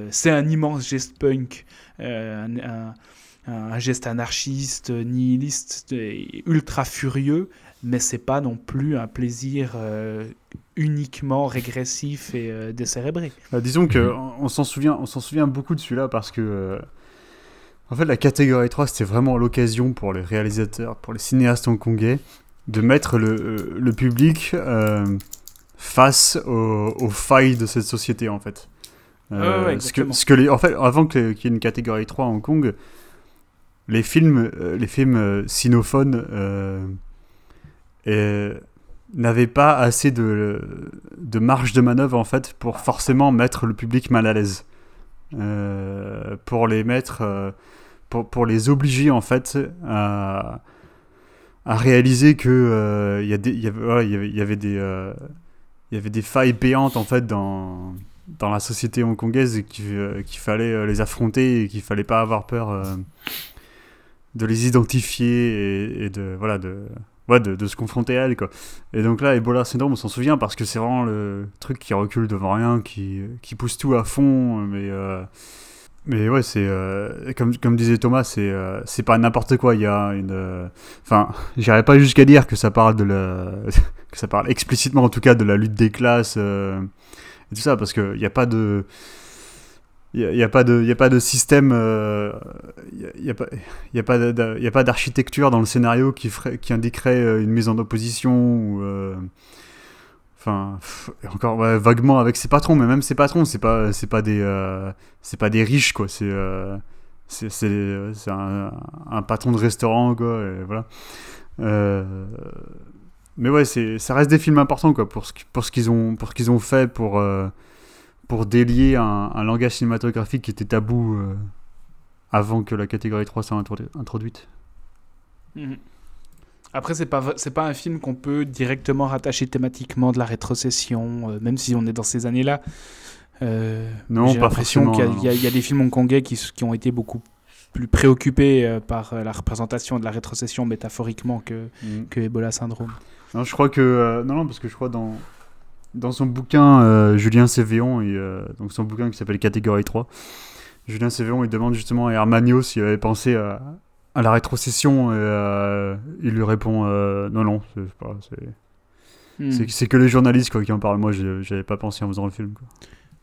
C'est un immense geste punk, un, un- un geste anarchiste, nihiliste, et ultra furieux, mais c'est pas non plus un plaisir euh, uniquement régressif et euh, décérébré. Bah, disons que on, s'en souvient, on s'en souvient beaucoup de celui-là parce que euh, en fait la catégorie 3 c'était vraiment l'occasion pour les réalisateurs, pour les cinéastes hongkongais de mettre le, le public face aux, aux failles de cette société en fait. Ouais, ouais, ce que, ce que les, en fait, avant qu'il y ait une catégorie 3 à Hong Kong, les films, euh, les films euh, sinophones euh, et- n'avaient pas assez de, de marge de manœuvre en fait pour forcément mettre le public mal à l'aise. Pour les mettre, pour, pour les obliger en fait à, à réaliser que euh, y, y avait, il y avait, des, il y avait des failles béantes en fait dans, dans la société hongkongaise et qu'il fallait les affronter et qu'il fallait pas avoir peur de les identifier et, de voilà de ouais, de, se confronter à elles quoi. Et donc là Ebola syndrome on s'en souvient parce que c'est vraiment le truc qui recule devant rien qui, qui pousse tout à fond mais euh, mais ouais c'est euh, comme, comme disait Thomas c'est euh, c'est pas n'importe quoi il y a euh, enfin j'irais pas jusqu'à dire que ça parle de ça parle explicitement en tout cas de la lutte des classes et tout ça parce que il y a pas de il n'y a, pas de a pas de système euh, il n'y a, y a pas pas d'architecture dans le scénario qui ferait qui indiquerait euh, une mise en opposition ou euh, enfin encore vaguement avec ses patrons mais même ses patrons c'est pas c'est pas des euh, pas des riches quoi. C'est euh, c'est un, un patron de restaurant quoi voilà. Euh, mais ouais c'est ça reste des films importants quoi pour ce pour ce qu'ils ont pour qu'ils ont fait pour euh, pour délier un, un langage cinématographique qui était tabou euh, avant que la catégorie 3 soit introdu- introduite. Mhm. Après, c'est pas c'est pas un film qu'on peut directement rattacher thématiquement de la rétrocession, euh, même si on est dans ces années-là. Euh, Non, j'ai pas l'impression qu'il y, a- y y des films hongkongais qui, qui ont été beaucoup plus préoccupés euh, par la représentation de la rétrocession métaphoriquement que, Mm. que Ebola syndrome. Non, je crois que. non, non, parce que je crois dans. Dans son bouquin, euh, Julien Cévéon, et, euh, donc son bouquin qui s'appelle Catégorie 3, Julien Cévéon, il demande justement à Hermanio s'il avait pensé à, à la rétrocession, et euh, il lui répond euh, non, non, c'est pas- c'est- Hmm. c'est que les journalistes quoi, qui en parlent. Moi, je- j'avais pas pensé en faisant le film.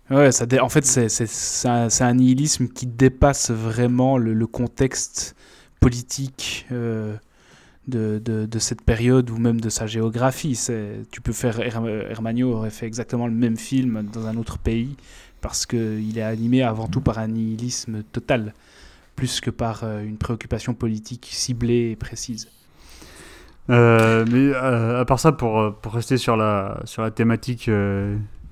Quoi. Ouais, ça en fait, c'est un, nihilisme qui dépasse vraiment le, le contexte politique de, de, cette période ou même de sa géographie. Tu peux faire. Her- Hermanio aurait fait exactement le même film dans un autre pays parce qu'il est animé avant tout par un nihilisme total, plus que par euh, une préoccupation politique ciblée et précise. Euh, mais euh, à part ça, pour, pour rester sur la, sur la thématique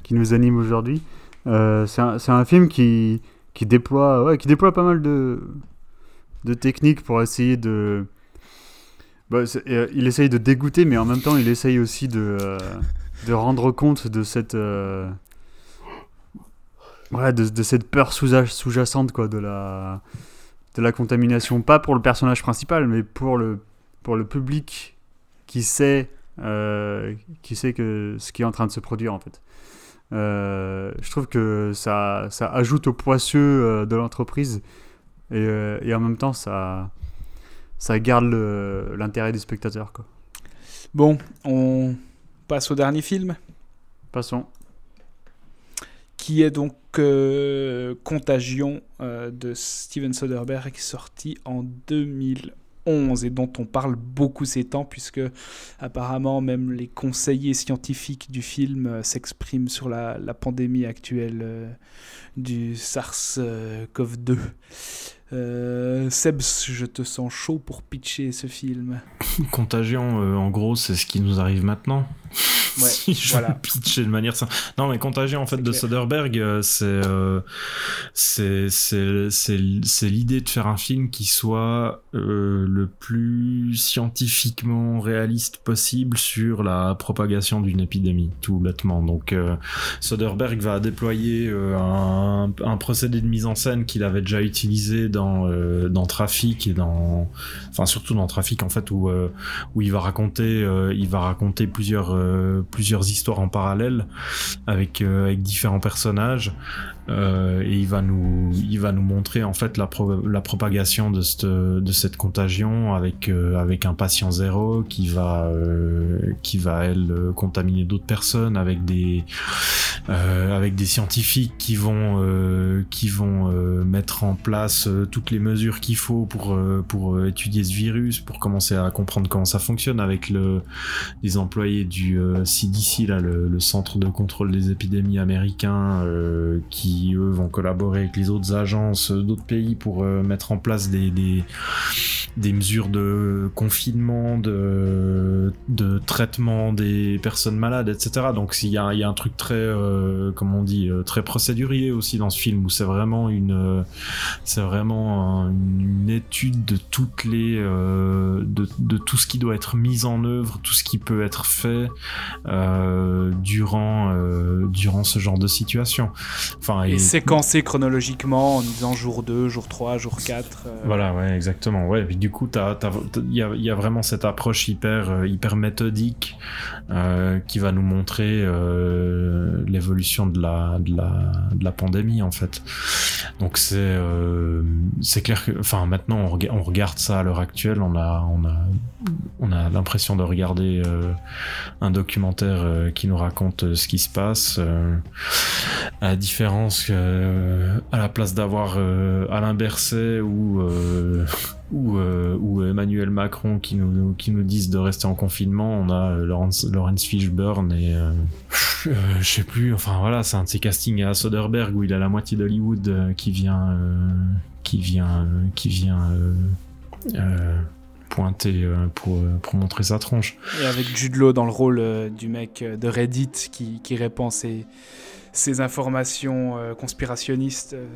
qui nous anime aujourd'hui, euh, c'est un, film qui, qui, déploie, qui déploie pas mal de, de techniques pour essayer de. Bah, euh, il essaye de dégoûter, mais en même temps, il essaye aussi de, euh, de rendre compte de cette. euh, de, cette peur sous- sous-jacente, quoi, de la, de la contamination. Pas pour le personnage principal, mais pour le, pour le public qui sait, euh, qui sait que ce qui est en train de se produire en fait. Je trouve que ça, ça ajoute au poisseux de l'entreprise et, et en même temps ça, ça garde l'intérêt du spectateur. Quoi. Bon, on passe au dernier film. Passons. qui est donc euh, Contagion euh, de Steven Soderbergh, sorti en 2011 et dont on parle beaucoup ces temps, puisque apparemment même les conseillers scientifiques du film euh, s'expriment sur la, la pandémie actuelle du SARS-CoV-2. Euh, Sebs, je te sens chaud pour pitcher ce film. Contagion, euh, en gros, c'est ce qui nous arrive maintenant. Ouais, si je voilà. pitcher de manière simple. Non, mais Contagion, en fait, de clair. Soderbergh, euh, c'est euh, c'est l'idée de faire un film qui soit euh, le plus scientifiquement réaliste possible sur la propagation d'une épidémie, tout bêtement. Donc, euh, Soderbergh va déployer un, un procédé de mise en scène qu'il avait déjà utilisé dans dans Trafic et dans enfin surtout dans Trafic en fait où où il va raconter il va raconter plusieurs plusieurs histoires en parallèle avec euh, avec différents personnages euh, et il va nous il va nous montrer en fait la pro- la propagation de cette de cette contagion avec euh, avec un patient zéro qui va euh, qui va elle euh, contaminer d'autres personnes avec des euh, avec des scientifiques qui vont euh, qui vont mettre en place toutes les mesures qu'il faut pour pour étudier ce virus pour commencer à comprendre comment ça fonctionne avec le les employés du CDC là le, le centre de contrôle des épidémies américain euh, eux vont collaborer avec les autres agences d'autres pays pour euh, mettre en place des, des mesures de confinement, de, de traitement des personnes malades, etc. Donc il y a, y a un truc très, euh, comment on dit, euh, très procédurier aussi dans ce film où c'est vraiment une, c'est vraiment un- une étude de toutes les, de, de tout ce qui doit être mis en œuvre, tout ce qui peut être fait durant, durant ce genre de situation. Enfin, Et et- séquencé chronologiquement en disant jour 2, jour 3, jour 4. euh, Voilà, ouais, exactement. Ouais, et puis du coup, il y y a vraiment cette approche hyper, euh, hyper méthodique euh, qui va nous montrer euh, l'évolution de la, de la, de la pandémie en fait. Donc c'est, c'est clair que, enfin, maintenant on, rega- on regarde ça à l'heure actuelle, on a, on a, on a l'impression de regarder un documentaire qui nous raconte ce qui se passe. à la différence que, euh, à la place d'avoir euh, Alain Berset ou euh, ou, Emmanuel Macron qui nous qui nous disent de rester en confinement, on a euh, Lawrence, Fishburne et je sais plus. Enfin voilà, c'est un de ces castings à Soderbergh où il a la moitié d'Hollywood qui vient qui vient qui vient pointer euh, pour pour montrer sa tronche. Et avec Jude dans le rôle du mec de Reddit qui, qui répand ses, ses informations euh, conspirationnistes euh,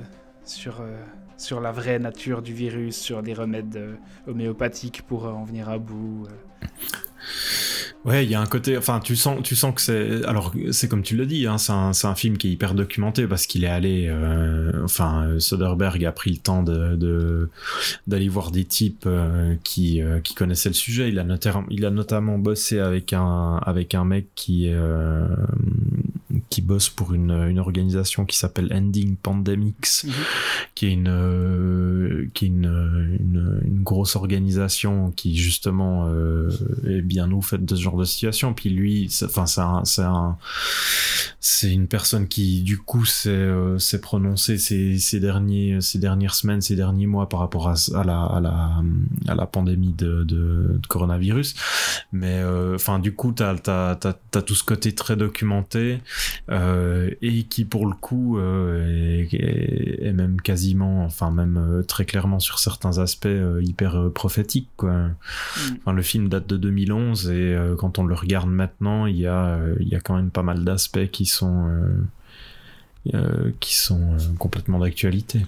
sur, euh, sur la vraie nature du virus, sur les remèdes homéopathiques pour en venir à bout. Ouais, il y a un côté, enfin, tu sens, tu sens que c'est, alors c'est comme tu le dis, hein, c'est un, un, film qui est hyper documenté parce qu'il est allé, enfin, Soderbergh a pris le temps de d'aller voir des types qui qui connaissaient le sujet. Il a notamment, il a notamment bossé avec un avec un mec qui qui bosse pour une, une organisation qui s'appelle Ending Pandemics, mhm. qui est une euh, qui est une, une, une, grosse organisation qui justement euh, est bien au fait de ce genre de situation. Puis lui, enfin c'est un, c'est une personne qui du coup s'est euh, s'est prononcé ces, ces derniers ces dernières semaines, ces derniers mois par rapport à, à la à la à la pandémie de, de, coronavirus. Mais euh, enfin du coup t'as t'as t'as tout ce côté très documenté. Euh, et qui pour le coup euh, est, même quasiment, enfin même euh, très clairement sur certains aspects hyper prophétique. Quoi. Mm. Enfin, le film date de 2011 et quand on le regarde maintenant, il y a, il y a quand même pas mal d'aspects qui sont euh, qui sont euh, complètement d'actualité.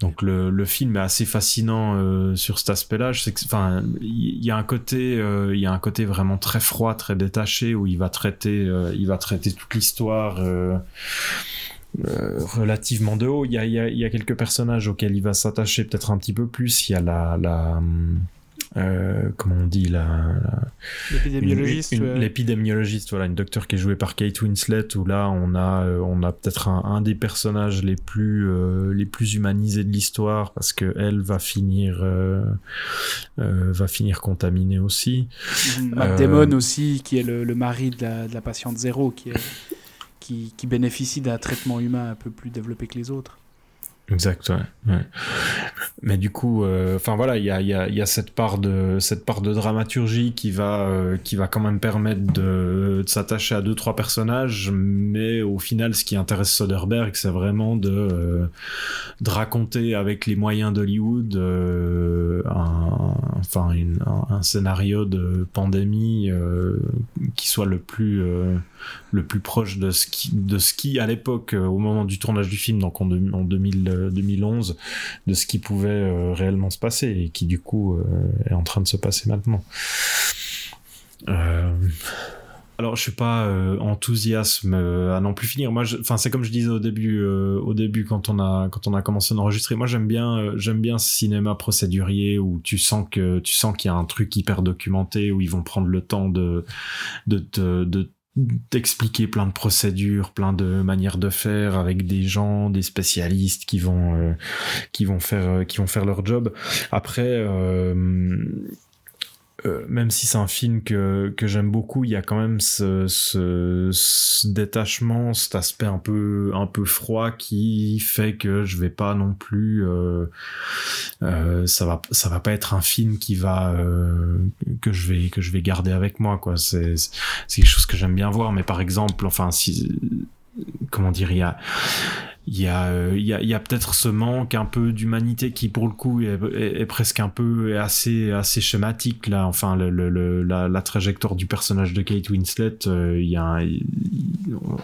Donc le, le, film est assez fascinant euh, sur cet aspect-là. Enfin, il y a un côté, il y a un côté vraiment très froid, très détaché où il va traiter, il va traiter toute l'histoire. relativement de haut. Il y a, il y, a, quelques personnages auxquels il va s'attacher peut-être un petit peu plus. Il y a la, la, euh, comment on dit la, l'épidémiologiste l'épidémiologiste voilà une docteure qui est jouée par Kate Winslet où là on a euh, on a peut-être un, un, des personnages les plus euh, les plus humanisés de l'histoire parce que elle va finir va finir contaminée aussi. Matt Damon aussi qui est le, le mari de la, de la, patiente zéro qui est qui, qui bénéficie d'un traitement humain un peu plus développé que les autres Exact, ouais. ouais. Mais du coup, euh, enfin voilà, il y a, y, a, y a, cette part de cette part de dramaturgie qui va euh, qui va quand même permettre de, de s'attacher à deux trois personnages, mais au final, ce qui intéresse Soderbergh, c'est vraiment de euh, de raconter avec les moyens d'Hollywood un, enfin un, un, scénario de pandémie qui soit le plus le plus proche de ce qui, de ce qui à l'époque, euh, au moment du tournage du film, donc en, en 2000, 2011, euh, de ce qui pouvait euh, réellement se passer et qui du coup est en train de se passer maintenant. Alors je suis pas euh, enthousiasme à non plus finir. Moi, enfin c'est comme je disais au début, au début quand on a quand on a commencé à enregistrer. Moi j'aime bien j'aime bien ce cinéma procédurier où tu sens que tu sens qu'il y a un truc hyper documenté où ils vont prendre le temps de de, de, de d'expliquer plein de procédures, plein de manières de faire avec des gens, des spécialistes qui vont euh, qui vont faire euh, qui vont faire leur job. Après euh, euh, même si c'est un film que, que j'aime beaucoup, il y a quand même ce, ce, ce, détachement, cet aspect un peu un peu froid qui fait que je vais pas non plus euh, euh, ça va ça va pas être un film qui va euh, que je vais que je vais garder avec moi quoi. C'est c'est quelque chose que j'aime bien voir, mais par exemple, enfin si comment dire, il y a il y a, euh, il y a, il y a peut-être ce manque un peu d'humanité qui pour le coup est, est, presque un peu assez assez schématique là. Enfin le, le, la, la, trajectoire du personnage de Kate Winslet euh, il y a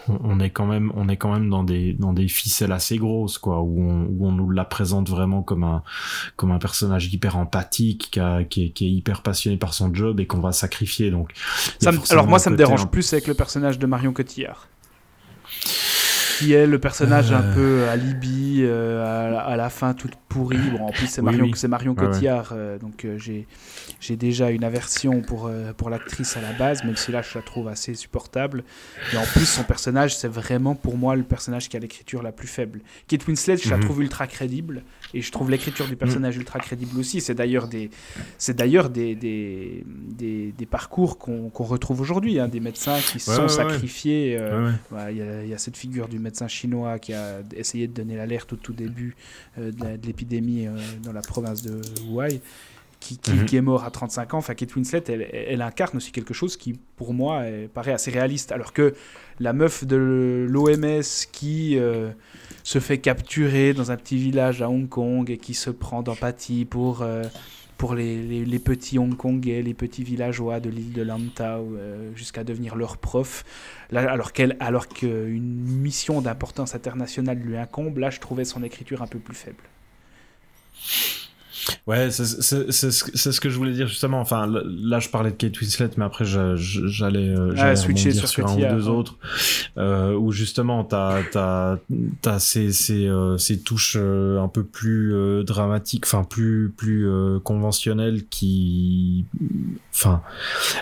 on, est quand même on est quand même dans des dans des ficelles assez grosses quoi où on, où on nous la présente vraiment comme un comme un personnage hyper empathique qui, a, qui, est, qui est hyper passionné par son job et qu'on va sacrifier. Donc ça alors moi ça me dérange plus avec le personnage de Marion Cotillard qui est le personnage un euh. peu alibi euh, à, la fin toute pourrie. Bon, en plus c'est Marion, c'est Marion Cotillard, euh, donc j'ai j'ai déjà une aversion pour pour l'actrice à la base, même si là je la trouve assez supportable. Et en plus son personnage c'est vraiment pour moi le personnage qui a l'écriture la plus faible. Kate Winslet je la mhm. trouve ultra crédible et je trouve l'écriture du personnage ultra crédible aussi. C'est d'ailleurs des c'est d'ailleurs des, des, des, des parcours qu'on retrouve aujourd'hui, hein, des médecins qui se sont sacrifiés. Il y, y, a cette figure du médecin chinois qui a essayé de donner l'alerte au tout début euh, de l'épidémie euh, dans la province de Wuhan. Qui, mhm. qui, est mort à 35 ans. Enfin, Kate Winslet, elle, elle, incarne aussi quelque chose qui, pour moi, paraît assez réaliste. Alors que la meuf de l'OMS qui euh, se fait capturer dans un petit village à Hong Kong et qui se prend d'empathie pour pour les, les, petits Hongkongais, les petits villageois de l'île de Lantau, euh, jusqu'à devenir leur prof. Là, alors qu'elle, alors qu'une mission d'importance internationale lui incombe, là, je trouvais son écriture un peu plus faible. Ouais, c'est ce que je voulais dire justement. Enfin, là, je parlais de Kate Winslet, mais après, j'allais ah, switcher sur, sur un ou deux autres, euh, où justement, t'as as, as, ces, ces, euh, ces touches euh, un peu plus euh, dramatiques, enfin plus plus conventionnelles, qui, enfin,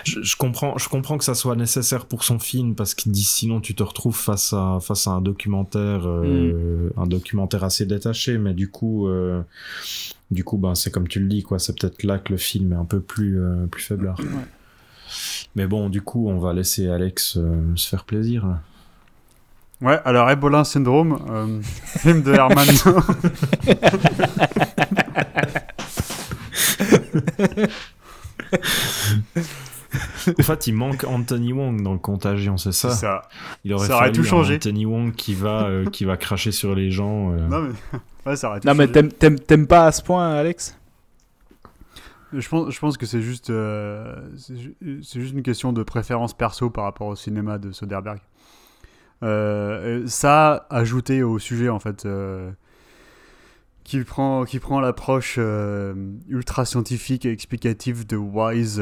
je, je, comprends, je comprends que ça soit nécessaire pour son film parce que sinon tu te retrouves face à face à un documentaire, mm. un documentaire assez détaché, mais du coup. Du coup, ben, c'est comme tu le dis, quoi. C'est peut-être là que le film est un peu plus, euh, plus faiblard. Mais bon, du coup, on va laisser Alex euh, se faire plaisir. Ouais, alors Ebola Syndrome, euh, film de Herman. en fait, il manque Anthony Wong dans le Contagion, c'est ça. ça. Il aurait, fallu tout changé. Anthony Wong qui va, qui va cracher sur les gens. Non, mais Ouais, ça Non, mais t'aimes pas à ce point, Alex? Je pense, je pense que c'est juste, euh, c'est juste une question de préférence perso par rapport au cinéma de Soderbergh. Euh, ça, ajouté au sujet, en fait, euh, qui prend, qui prend l'approche ultra scientifique et explicative de Wise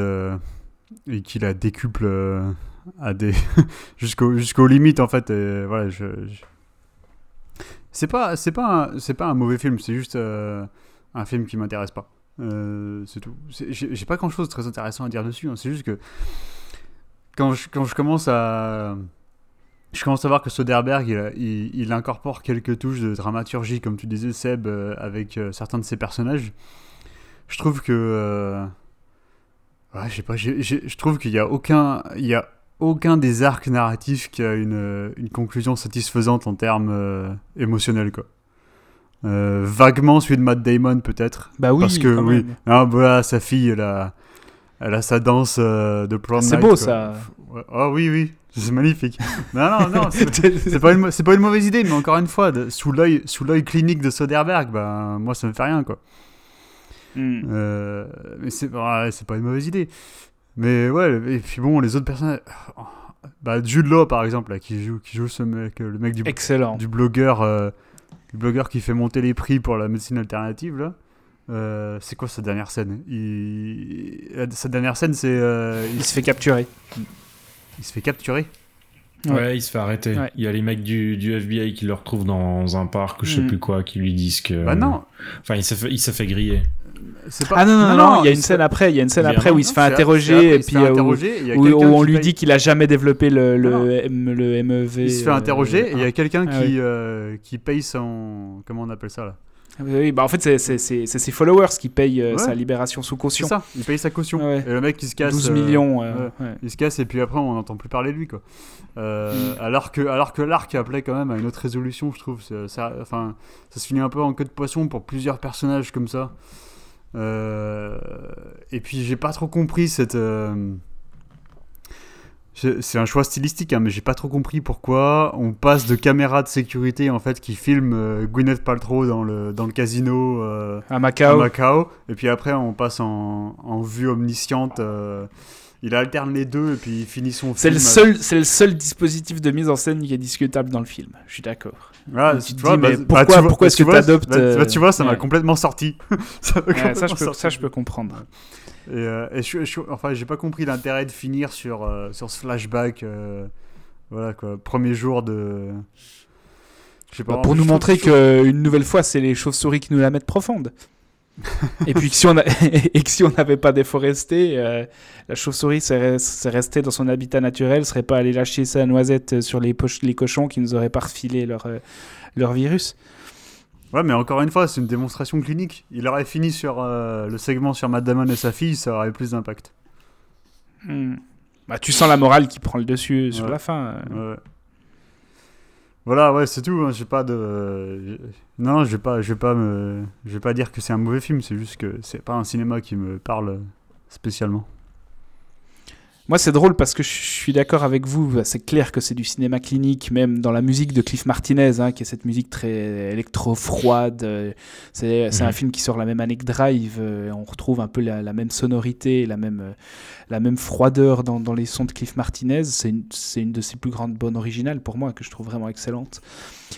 et qui la décuple à des jusqu'aux jusqu'aux limites, en fait. Voilà, c'est pas, c'est pas, c'est pas un mauvais film. C'est juste euh, un film qui m'intéresse pas. Euh, c'est tout. J'ai pas grand chose de très intéressant à dire dessus. Hein. C'est juste que quand je, quand je commence à je commence à voir que Soderbergh, il, il, incorpore quelques touches de dramaturgie, comme tu disais, Seb, euh, avec certains de ses personnages. Je trouve que. Ouais, je sais pas, je trouve qu'il y a aucun. Il y a aucun des arcs narratifs qui a une, une conclusion satisfaisante en termes euh, émotionnels quoi. Euh, vaguement celui de Matt Damon peut-être. Bah oui. Parce que oui, ah, voilà, sa fille elle a, elle a sa danse euh, de prom C'est beau ça. Oh oui oui, c'est magnifique. non non non, c'est pas une pas une mauvaise idée, mais encore une fois, sous l'œil sous l'œil clinique de Soderbergh, bah moi ça me fait rien quoi. Hmm. mais c'est c'est pas une mauvaise idée. Mais ouais, et puis bon, les autres personnages. Bah, Jude Law, par exemple, là, qui, joue, qui joue ce mec, le mec du, Excellent. du blogueur. Euh, du blogueur qui fait monter les prix pour la médecine alternative, là. Euh, c'est quoi sa dernière scène? Il... Sa dernière scène, c'est. Euh, il... se fait capturer. Il se fait capturer? Ouais, il se fait arrêter. Il y a les mecs du, du, FBI qui le retrouvent dans un parc ou je sais mm. plus quoi, qui lui disent que. Bah non Enfin, il s'est fait, il fait griller. Ah non, non, non, il y a une scène après, il y a une scène après où il se fait interroger, et puis où, on lui dit qu'il a jamais développé le, le, le MEV. Il se fait interroger, et il y a euh, quelqu'un ah qui, euh, qui paye son. Comment on appelle ça là oui, bah en fait, c'est ses followers qui payent euh, sa libération sous caution. C'est ça, il paye sa caution. Et le mec, il se casse. 12 millions. Il se casse, et puis après, on n'entend plus parler de lui. Quoi. Mm. Alors que, alors que l'arc appelait quand même à une autre résolution, je trouve. Ça, enfin, ça se finit un peu en queue de poisson pour plusieurs personnages comme ça. Euh, et puis j'ai pas trop compris cette. Euh, c'est un choix stylistique, hein, mais j'ai pas trop compris pourquoi on passe de caméras de sécurité en fait qui filment euh, Gwyneth Paltrow dans le, dans le casino à, Macao. Macao. Et puis après on passe en, en vue omnisciente il alterne les deux et puis il finit son c'est Le seul, c'est le seul dispositif de mise en scène qui est discutable dans le film. Je suis d'accord. Tu vois, bah, pourquoi, bah, pourquoi est-ce que tu adoptes bah, Tu vois, ça m'a complètement sorti. ça, je peux, ça, je peux, comprendre. Et, euh, et je, je, enfin, j'ai pas compris l'intérêt de finir sur, euh, sur ce flashback. Euh, voilà quoi, premier jour de. Pas, pour nous montrer qu'une nouvelle fois, c'est les chauves-souris qui nous la mettent profonde. et puis que si on et que si on n'avait pas déforesté, euh, la chauve-souris serait, restée dans son habitat naturel, serait pas allée lâcher sa noisette sur les, les cochons qui nous auraient pas refilé leur, euh, leur virus. Ouais, mais encore une fois, c'est une démonstration clinique. Il aurait fini sur euh, le segment sur Matt Damon et sa fille, ça aurait eu plus d'impact. Hmm. Bah, tu sens la morale qui prend le dessus sur la fin. Ouais. Voilà, ouais, c'est tout. Hein, j'ai pas de. Non, je vais pas, je vais pas me, je vais pas dire que c'est un mauvais film. C'est juste que c'est pas un cinéma qui me parle spécialement. Moi, c'est drôle parce que je suis d'accord avec vous. C'est clair que c'est du cinéma clinique, même dans la musique de Cliff Martinez, hein, qui est cette musique très électro-froide. C'est un mhm. film qui sort la même année que Drive. Euh, on retrouve un peu la, même sonorité, la même, la même froideur dans, dans les sons de Cliff Martinez. C'est une, une, de ses plus grandes bonnes originales pour moi, que je trouve vraiment excellente.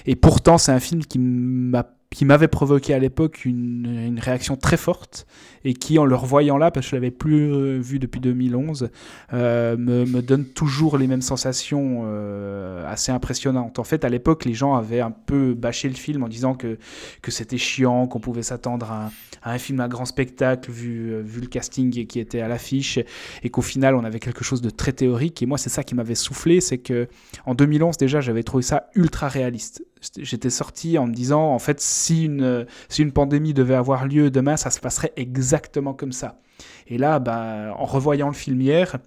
Et pourtant, c'est un film qui m'a qui m'avait provoqué à l'époque une, réaction très forte et qui, en le revoyant là, parce que je l'avais plus euh, vu depuis 2011, euh, me, me, donne toujours les mêmes sensations euh, assez impressionnantes. En fait, à l'époque, les gens avaient un peu bâché le film en disant que, que c'était chiant, qu'on pouvait s'attendre à, à, un film à grand spectacle vu, vu le casting qui était à l'affiche et qu'au final, on avait quelque chose de très théorique. Et moi, c'est ça qui m'avait soufflé, c'est que en 2011 déjà, j'avais trouvé ça ultra réaliste. J'étais sorti en me disant, en fait, si une, si une pandémie devait avoir lieu demain, ça se passerait exactement comme ça. Et là, bah, en revoyant le film hier,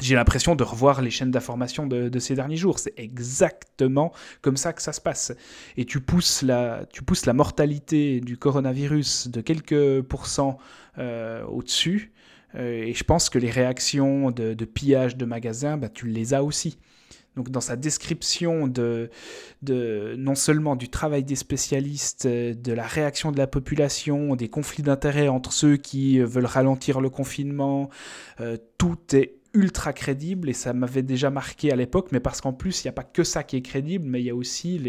j'ai l'impression de revoir les chaînes d'information de, de, ces derniers jours. C'est exactement comme ça que ça se passe. Et tu pousses la, tu pousses la mortalité du coronavirus de quelques pourcents euh, au-dessus. Euh, et je pense que les réactions de, de pillage de magasins, bah, tu les as aussi. Donc dans sa description de, non seulement du travail des spécialistes, de la réaction de la population, des conflits d'intérêts entre ceux qui veulent ralentir le confinement, euh, tout est ultra crédible et ça m'avait déjà marqué à l'époque, mais parce qu'en plus, il n'y a pas que ça qui est crédible, mais il y a aussi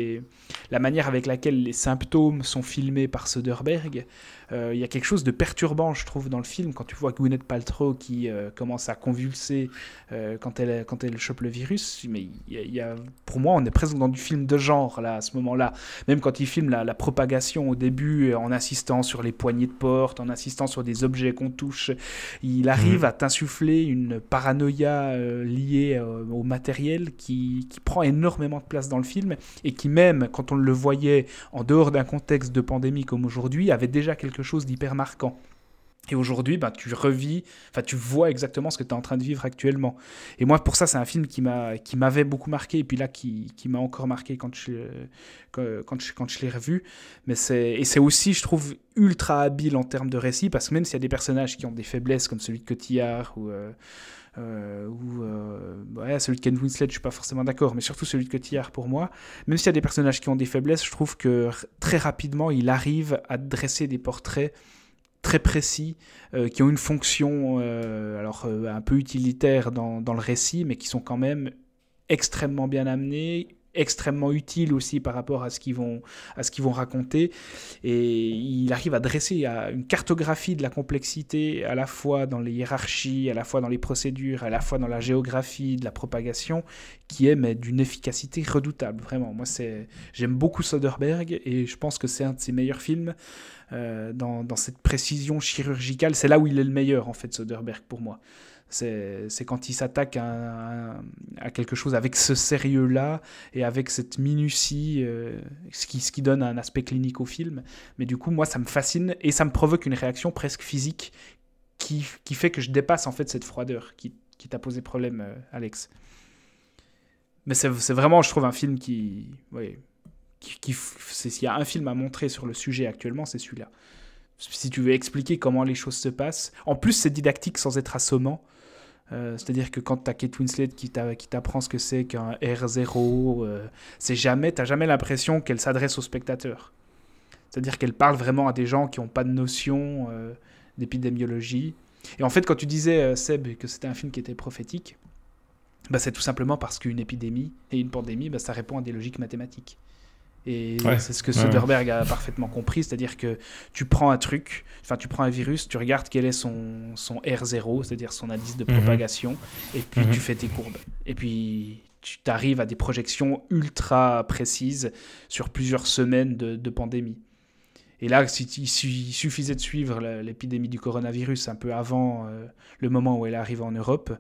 la manière avec laquelle les symptômes sont filmés par Soderbergh. Euh, il y a quelque chose de perturbant, je trouve, dans le film, quand tu vois Gwyneth Paltrow qui euh, commence à convulser euh, quand, elle, quand elle chope le virus. Mais il y, a, pour moi, on est presque dans du film de genre, là, à ce moment-là. Même quand il filme la, la, propagation au début, en insistant sur les poignées de porte, en insistant sur des objets qu'on touche, il arrive mmh. à t'insuffler une paranoïa liée au matériel qui, qui prend énormément de place dans le film et qui, même quand on le voyait en dehors d'un contexte de pandémie comme aujourd'hui, avait déjà quelque chose d'hyper marquant. Et aujourd'hui, ben, tu revis, enfin, tu vois exactement ce que tu es en train de vivre actuellement. Et moi, pour ça, c'est un film qui m'avait beaucoup marqué, et puis là, qui, qui m'a encore marqué quand je, quand, je, quand je l'ai revu. Mais c'est, et c'est aussi, je trouve, ultra habile en termes de récit, parce que même s'il y a des personnages qui ont des faiblesses, comme celui de Cotillard, ou, euh, euh, ou euh, ouais, celui de Ken Winslet, je suis pas forcément d'accord, mais surtout celui de Cotillard pour moi. Même s'il y a des personnages qui ont des faiblesses, je trouve que très rapidement, il arrive à dresser des portraits très précis, euh, qui ont une fonction euh, alors euh, un peu utilitaire dans, dans, le récit, mais qui sont quand même extrêmement bien amenés, extrêmement utile aussi par rapport à ce qu'ils vont, à ce qu'ils vont raconter. Et il arrive à dresser une cartographie de la complexité à la fois dans les hiérarchies, à la fois dans les procédures, à la fois dans la géographie de la propagation, qui est d'une efficacité redoutable. Vraiment, moi c'est, j'aime beaucoup Soderbergh et je pense que c'est un de ses meilleurs films. Euh, dans, cette précision chirurgicale, c'est là où il est le meilleur en fait, Soderbergh pour moi. C'est quand il s'attaque à, quelque chose avec ce sérieux-là et avec cette minutie, euh, ce, qui, donne un aspect clinique au film. Mais du coup, moi, ça me fascine et ça me provoque une réaction presque physique qui, fait que je dépasse en fait cette froideur qui, t'a posé problème, euh, Alex. Mais c'est vraiment, je trouve, un film qui... Ouais, qui, S'il y a un film à montrer sur le sujet actuellement, c'est celui-là si tu veux expliquer comment les choses se passent. En plus, c'est didactique sans être assommant. Euh, c'est-à-dire que quand tu as Kate Winslet qui t'apprend ce que c'est qu'un R0, euh, c'est jamais, t'as jamais l'impression qu'elle s'adresse au spectateur. C'est-à-dire qu'elle parle vraiment à des gens qui n'ont pas de notion euh, d'épidémiologie. Et en fait, quand tu disais, Seb, que c'était un film qui était prophétique, bah, c'est tout simplement parce qu'une épidémie et une pandémie, bah, ça répond à des logiques mathématiques. Et c'est ce que Soderbergh a parfaitement compris, c'est-à-dire que tu prends un truc, enfin tu prends un virus, tu regardes quel est son, son R0, c'est-à-dire son indice de mhm. propagation, et puis mhm. tu fais tes courbes. Et puis tu arrives à des projections ultra précises sur plusieurs semaines de, pandémie. Et là, il suffisait de suivre l'épidémie du coronavirus un peu avant euh, le moment où elle arrive en Europe,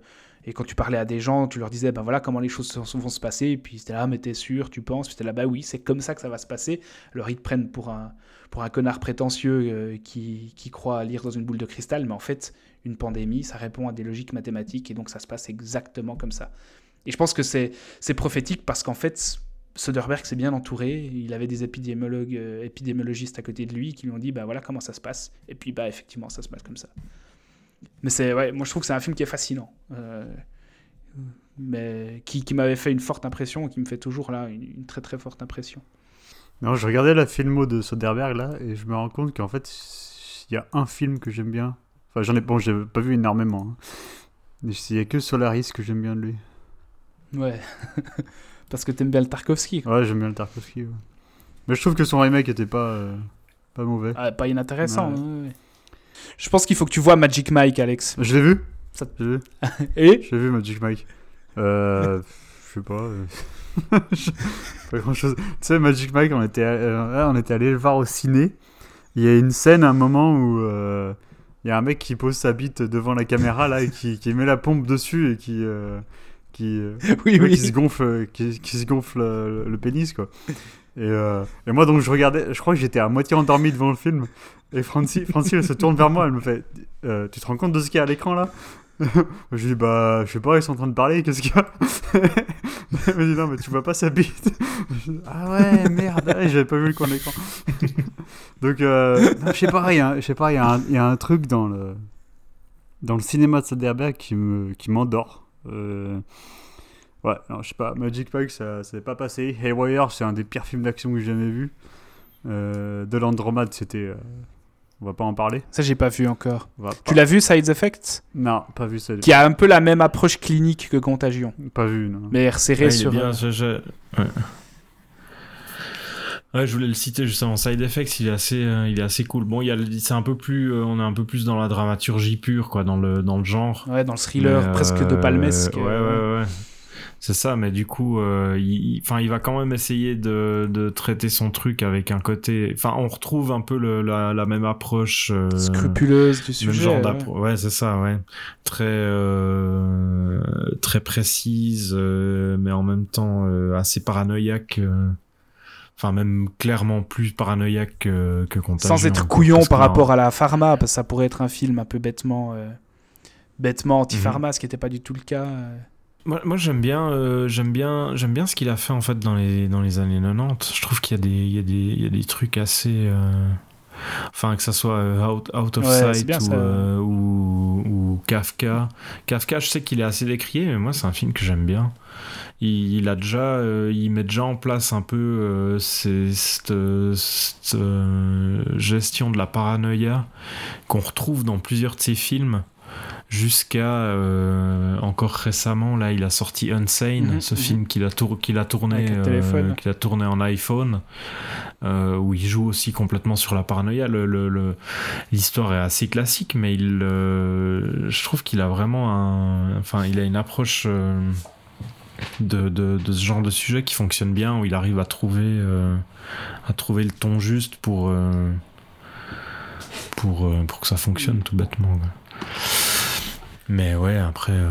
et quand tu parlais à des gens, tu leur disais, ben voilà comment les choses vont se passer. Et puis c'était là, mais t'es sûr, tu penses Puis c'était là, bah oui, c'est comme ça que ça va se passer. Alors ils te prennent pour un, pour un connard prétentieux euh, qui, qui croit lire dans une boule de cristal. Mais en fait, une pandémie, ça répond à des logiques mathématiques. Et donc ça se passe exactement comme ça. Et je pense que c'est prophétique parce qu'en fait, Soderbergh s'est bien entouré. Il avait des épidémiologues, euh, épidémiologistes à côté de lui qui lui ont dit, bah voilà comment ça se passe. Et puis, bah effectivement, ça se passe comme ça. Mais c'est, ouais, moi je trouve que c'est un film qui est fascinant. Euh, mais qui, qui m'avait fait une forte impression, qui me fait toujours là une, très très forte impression. Non, je regardais la filmo de Soderbergh là et je me rends compte qu'en fait il y a un film que j'aime bien. Enfin, j'en ai bon, j'ai pas vu énormément. Hein. Mais il y a que Solaris que j'aime bien de lui. Ouais. Parce que t'aimes bien le Tarkovsky. Ouais, j'aime bien le Tarkovsky. Mais je trouve que son remake était pas, euh, pas mauvais. Ah, pas inintéressant. Ouais. ouais. Je pense qu'il faut que tu vois Magic Mike, Alex. Je l'ai vu Ça- vu, Et j'ai vu Magic Mike. Euh, je sais pas. pas grand chose. Tu sais, Magic Mike, on était, euh, on était allé le voir au ciné. Il y a une scène, un moment où euh, il y a un mec qui pose sa bite devant la caméra là et qui, qui met la pompe dessus et qui. euh, qui, euh, oui, Ouais, qui se gonfle, qui, qui se gonfle euh, le, pénis quoi. Et, euh, et moi donc je regardais, je crois que j'étais à moitié endormi devant le film. Et Francie, Francie elle se tourne vers moi, elle me fait, Euh, tu te rends compte de ce qu'il y a à l'écran là? Je lui dis bah je sais pas, ils sont en train de parler, qu'est-ce qu'il y a? Elle me dit non mais tu vois pas sa bite. Dis, ah ouais merde, ouais, j'avais pas vu le coin de l'écran. donc euh, non, je sais pas, il y a, je sais pas, il y, a un- il y a un truc dans le dans le cinéma de Soderbergh qui me qui m'endort. Euh, Ouais, non, je sais pas, Magic Mike, ça s'est pas passé. Haywire, c'est un des pires films d'action que j'ai jamais vu. Euh, de l'Andromade, c'était. euh, On va pas en parler. Ça, j'ai pas vu encore. Tu l'as vu, Side Effects? Non, pas vu ça. Qui a un peu la même approche clinique que Contagion. Pas vu, non. Mais resserré Ouais, est sur. bien, euh, je- je- ouais. Ouais, je voulais le citer justement. Side Effects, il est assez, euh, il est assez cool. Bon, il y a, c'est un peu plus, euh, on est un peu plus dans la dramaturgie pure, quoi, dans le, dans le genre. Ouais, dans le thriller Mais, presque de Palmesque. Ouais, euh, ouais, ouais. C'est ça, mais du coup, euh, il, il- enfin, il va quand même essayer de, de traiter son truc avec un côté. Enfin, on retrouve un peu le- la, la même approche. euh, Scrupuleuse du même sujet. genre ouais. ouais, c'est ça, ouais. Très, euh, très précise, mais en même temps assez paranoïaque. Enfin, même clairement plus paranoïaque que, que Contagion. Sans être quoi, couillon par rapport à la pharma, parce que ça pourrait être un film un peu bêtement. euh, Bêtement anti-pharma, ce qui n'était pas du tout le cas. euh. Moi, moi, j'aime bien, euh, j'aime bien, j'aime bien ce qu'il a fait en fait dans les dans les années 90. Je trouve qu'il y a des il y a des il y a des trucs assez, euh, enfin que ça soit euh, Out, Out of Ouais, Sight bien, ou, ça. euh, ou ou Kafka. Kafka, je sais qu'il est assez décrié, mais moi c'est un film que j'aime bien. Il, il a déjà, euh, il met déjà en place un peu euh, cette, gestion de la paranoïa qu'on retrouve dans plusieurs de ses films jusqu'à euh, encore récemment là il a sorti Unsane Mhm, ce mhm. film qu'il a, tour- qu'il a tourné euh, qu'il a tourné en iPhone euh, où il joue aussi complètement sur la paranoïa le, le- le- l'histoire est assez classique mais il je trouve qu'il a vraiment un enfin il a une approche de, de, de ce genre de sujet qui fonctionne bien où il arrive à trouver euh, à trouver le ton juste pour euh, pour, euh, pour que ça fonctionne tout bêtement quoi. Mais ouais après euh,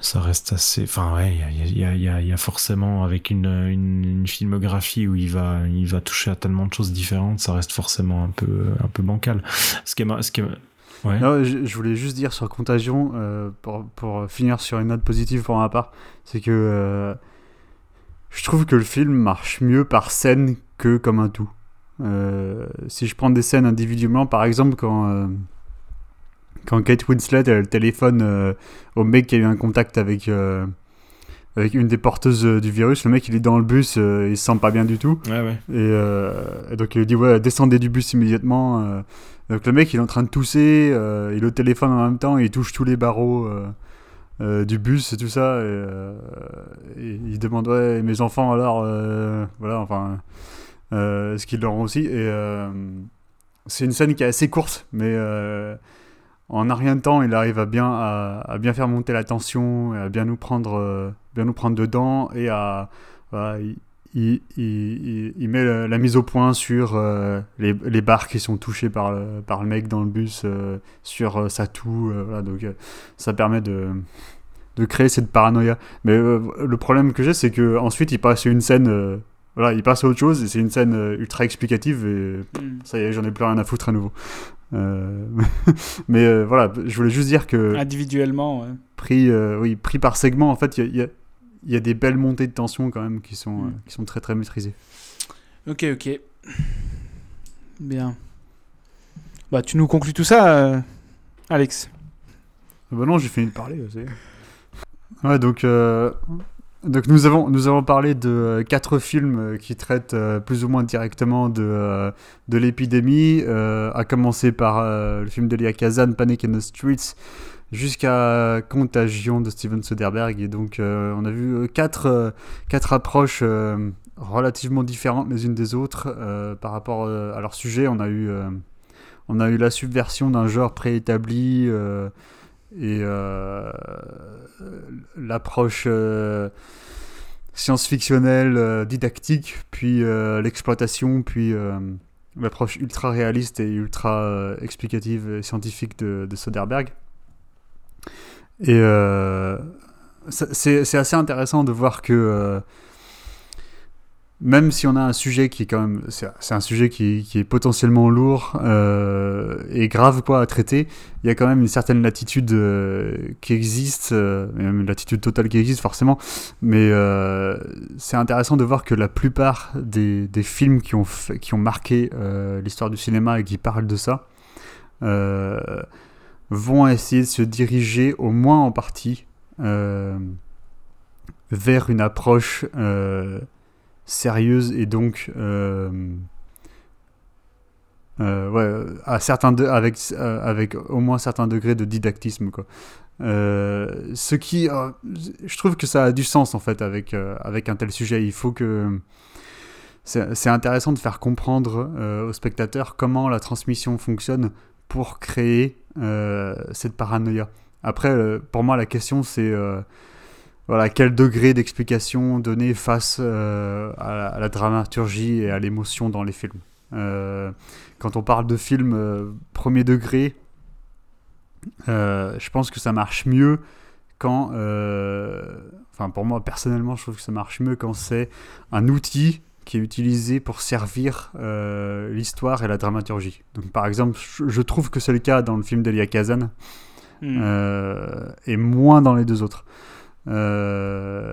ça reste assez enfin ouais il y a, forcément avec une, une, filmographie où il va il va toucher à tellement de choses différentes ça reste forcément un peu un peu bancal ce qui est ce qui ouais je, voulais juste dire sur Contagion, euh, pour, pour finir sur une note positive pour ma part, c'est que euh, je trouve que le film marche mieux par scène que comme un tout. Si je prends des scènes individuellement, par exemple, quand, quand Kate Winslet elle téléphone euh, au mec qui a eu un contact avec, euh, avec une des porteuses euh, du virus, le mec il est dans le bus, euh, il se sent pas bien du tout. ouais ouais Et, et donc il lui dit ouais descendez du bus immédiatement. donc le mec il est en train de tousser, il au téléphone en même temps, et il touche tous les barreaux euh, du bus et tout ça. Et, euh, et il demande ouais mes enfants alors euh, voilà enfin euh, ce qu'ils leur ont aussi? Et c'est une scène qui est assez courte, mais en un rien de temps il arrive à bien à, à bien faire monter la tension, à bien nous prendre euh, bien nous prendre dedans et à il- il, il, il- il met la, la mise au point sur euh, les, les barres qui sont touchées par le, par le mec dans le bus, euh, sur sa toux. voilà, donc ça permet de, de créer cette paranoïa. Mais le problème que j'ai, c'est que ensuite il passe une scène. voilà, il passe à autre chose et c'est une scène ultra explicative et Mm. ça y est, j'en ai plus rien à foutre à nouveau. Euh, mais euh, voilà, je voulais juste dire que Individuellement, ouais. pris, euh, oui, pris par segment, en fait, il y a, y a- y a des belles montées de tension quand même qui sont, Mm. qui sont très très maîtrisées. Ok, ok. Bien. Bah, tu nous conclus tout ça, Alex? Ah Bah non, j'ai fini de parler. Ouais, donc, donc nous, avons, nous avons parlé de euh, quatre films euh, qui traitent euh, plus ou moins directement de, de l'épidémie, à commencer par le film d'Elia Kazan, Panic in the Streets, jusqu'à Contagion de Steven Soderbergh. Et donc, on a vu quatre, quatre approches relativement différentes les unes des autres par rapport à leur sujet. On a eu, on a eu la subversion d'un genre préétabli et l'approche science-fictionnelle, didactique, puis l'exploitation, puis l'approche ultra réaliste et ultra explicative et scientifique de, de Soderbergh. Et euh, c'est assez intéressant de voir que euh, même si on a un sujet qui est quand même, c'est un sujet qui, est potentiellement lourd euh, et grave quoi à traiter, il y a quand même une certaine latitude qui existe, même une latitude totale qui existe forcément, mais c'est intéressant de voir que la plupart des, films qui ont, qui ont marqué l'histoire du cinéma et qui parlent de ça, vont essayer de se diriger au moins en partie euh, vers une approche euh, sérieuse et donc euh, ouais, à certains avec, avec au moins certains degrés de didactisme quoi. ce qui je trouve que ça a du sens en fait avec, avec un tel sujet il faut que c'est intéressant de faire comprendre aux spectateurs comment la transmission fonctionne pour créer euh, cette paranoïa. Après, euh, pour moi, la question, c'est euh, voilà, quel degré d'explication donner face à, la, dramaturgie et à l'émotion dans les films. quand on parle de films premier degré, je pense que ça marche mieux quand, enfin pour moi personnellement, je trouve que ça marche mieux quand c'est un outil qui est utilisé pour servir euh, l'histoire et la dramaturgie. Donc, par exemple, je trouve que c'est le cas dans le film d'Elia Kazan hmm. euh, et moins dans les deux autres. Euh,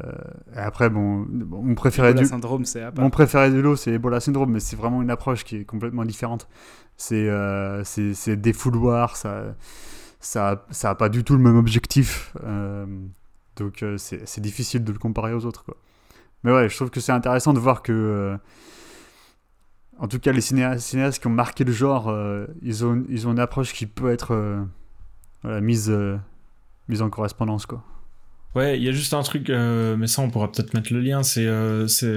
après, bon, mon préféré du syndrome, mon préféré du lot, c'est Ebola syndrome, mais c'est vraiment une approche qui est complètement différente. C'est c'est défouloir, ça ça ça a pas du tout le même objectif, donc c'est difficile de le comparer aux autres, quoi. Mais ouais, je trouve que c'est intéressant de voir que. Euh, en tout cas, les cinéastes, qui ont marqué le genre, euh, ils, ont, ils ont une approche qui peut être euh, mise, mise en correspondance. Quoi. Ouais, il y a juste un truc, mais ça on pourra peut-être mettre le lien, c'est c'est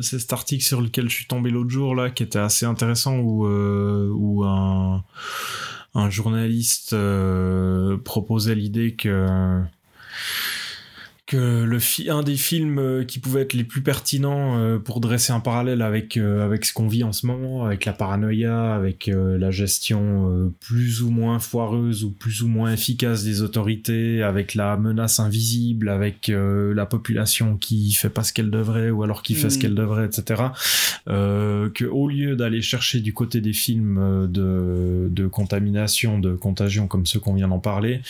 cet article sur lequel je suis tombé l'autre jour, là, qui était assez intéressant, où, où un, un journaliste proposait l'idée que que le un des films euh, qui pouvait être les plus pertinents euh, pour dresser un parallèle avec euh, avec ce qu'on vit en ce moment, avec la paranoïa, avec la gestion plus ou moins foireuse ou plus ou moins efficace des autorités, avec la menace invisible, avec la population qui fait pas ce qu'elle devrait ou alors qui fait ce mm. qu'elle devrait, etc. que au lieu d'aller chercher du côté des films de de contamination, de contagion comme ceux qu'on vient d'en parler,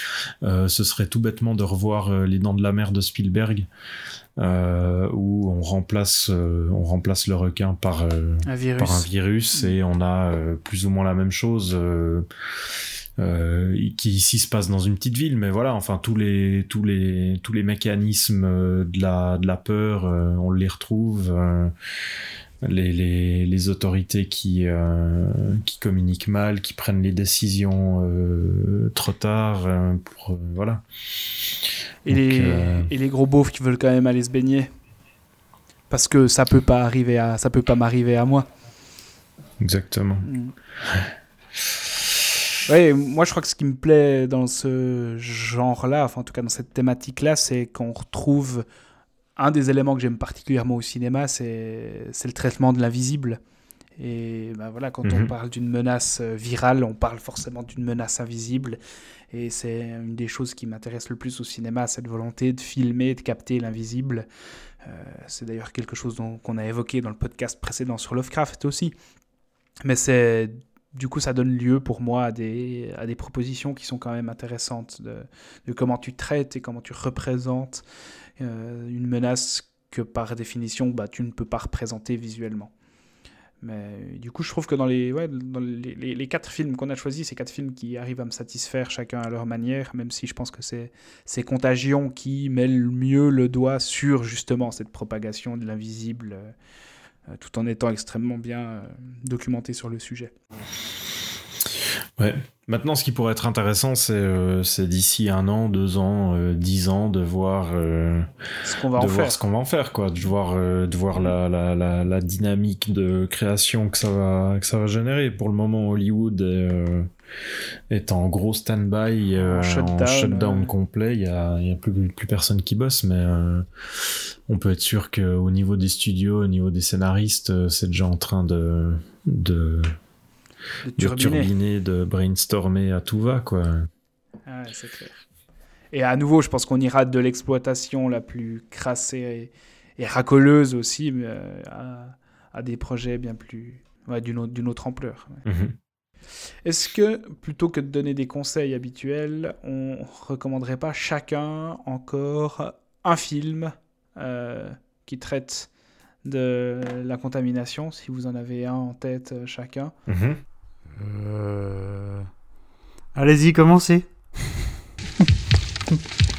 ce serait tout bêtement de revoir les dents de la mer de Spielberg, euh, où on remplace, euh, on remplace le requin par, euh, un, virus. par un virus et on a plus ou moins la même chose. qui ici se passe dans une petite ville, mais voilà, enfin tous les tous les tous les mécanismes de la de la peur, on les retrouve. Les, les, les, autorités qui, qui communiquent mal, qui prennent les décisions trop tard, pour, voilà. Et, les, euh, et les gros beaufs qui veulent quand même aller se baigner. Parce que ça peut pas arriver à, ça peut pas m'arriver à moi. Exactement. Mm. Ouais, moi je crois que ce qui me plaît dans ce genre-là, enfin en tout cas dans cette thématique-là, c'est qu'on retrouve un des éléments que j'aime particulièrement au cinéma, c'est le traitement de l'invisible. Et ben voilà, quand on mhm. parle d'une menace euh, virale, on parle forcément d'une menace invisible. Et c'est une des choses qui m'intéresse le plus au cinéma, cette volonté de filmer, de capter l'invisible. Euh, c'est d'ailleurs quelque chose qu'on a évoqué dans le podcast précédent sur Lovecraft aussi. Mais c'est du coup, ça donne lieu pour moi à des, à des propositions qui sont quand même intéressantes de, de comment tu traites et comment tu représentes euh, une menace que par définition, bah, tu ne peux pas représenter visuellement. Mais du coup, je trouve que dans les, ouais, dans les, quatre films qu'on a choisis, c'est quatre films qui arrivent à me satisfaire chacun à leur manière, même si je pense que c'est, Contagion qui met le mieux le doigt sur justement cette propagation de l'invisible, euh, tout en étant extrêmement bien euh, documenté sur le sujet. Ouais. Maintenant, ce qui pourrait être intéressant, c'est euh, d'ici un an, deux ans, euh, dix ans, de voir euh, Ce qu'on va va en faire, quoi, de voir, de voir la, la, la, la dynamique de création que ça va, que ça va générer. Pour le moment, Hollywood est, est en gros stand-by, En en shutdown, shutdown, complet. Il y a, y a plus, plus personne qui bosse, mais on peut être sûr qu'au niveau des studios, au niveau des scénaristes, c'est déjà en train de, de, De de turbiner. turbiner, de brainstormer à tout va, quoi. Ah ouais, c'est clair. Et à nouveau, je pense qu'on ira de l'exploitation la plus crasse et, et racoleuse aussi, mais euh, à, à des projets bien plus. ouais, d'une autre, ampleur. ouais. Mhm. Est-ce que, plutôt que de donner des conseils habituels, on recommanderait pas chacun encore un film euh, qui traite de la contamination, si vous en avez un en tête euh, chacun? Mhm. Euh, Allez-y, commencez.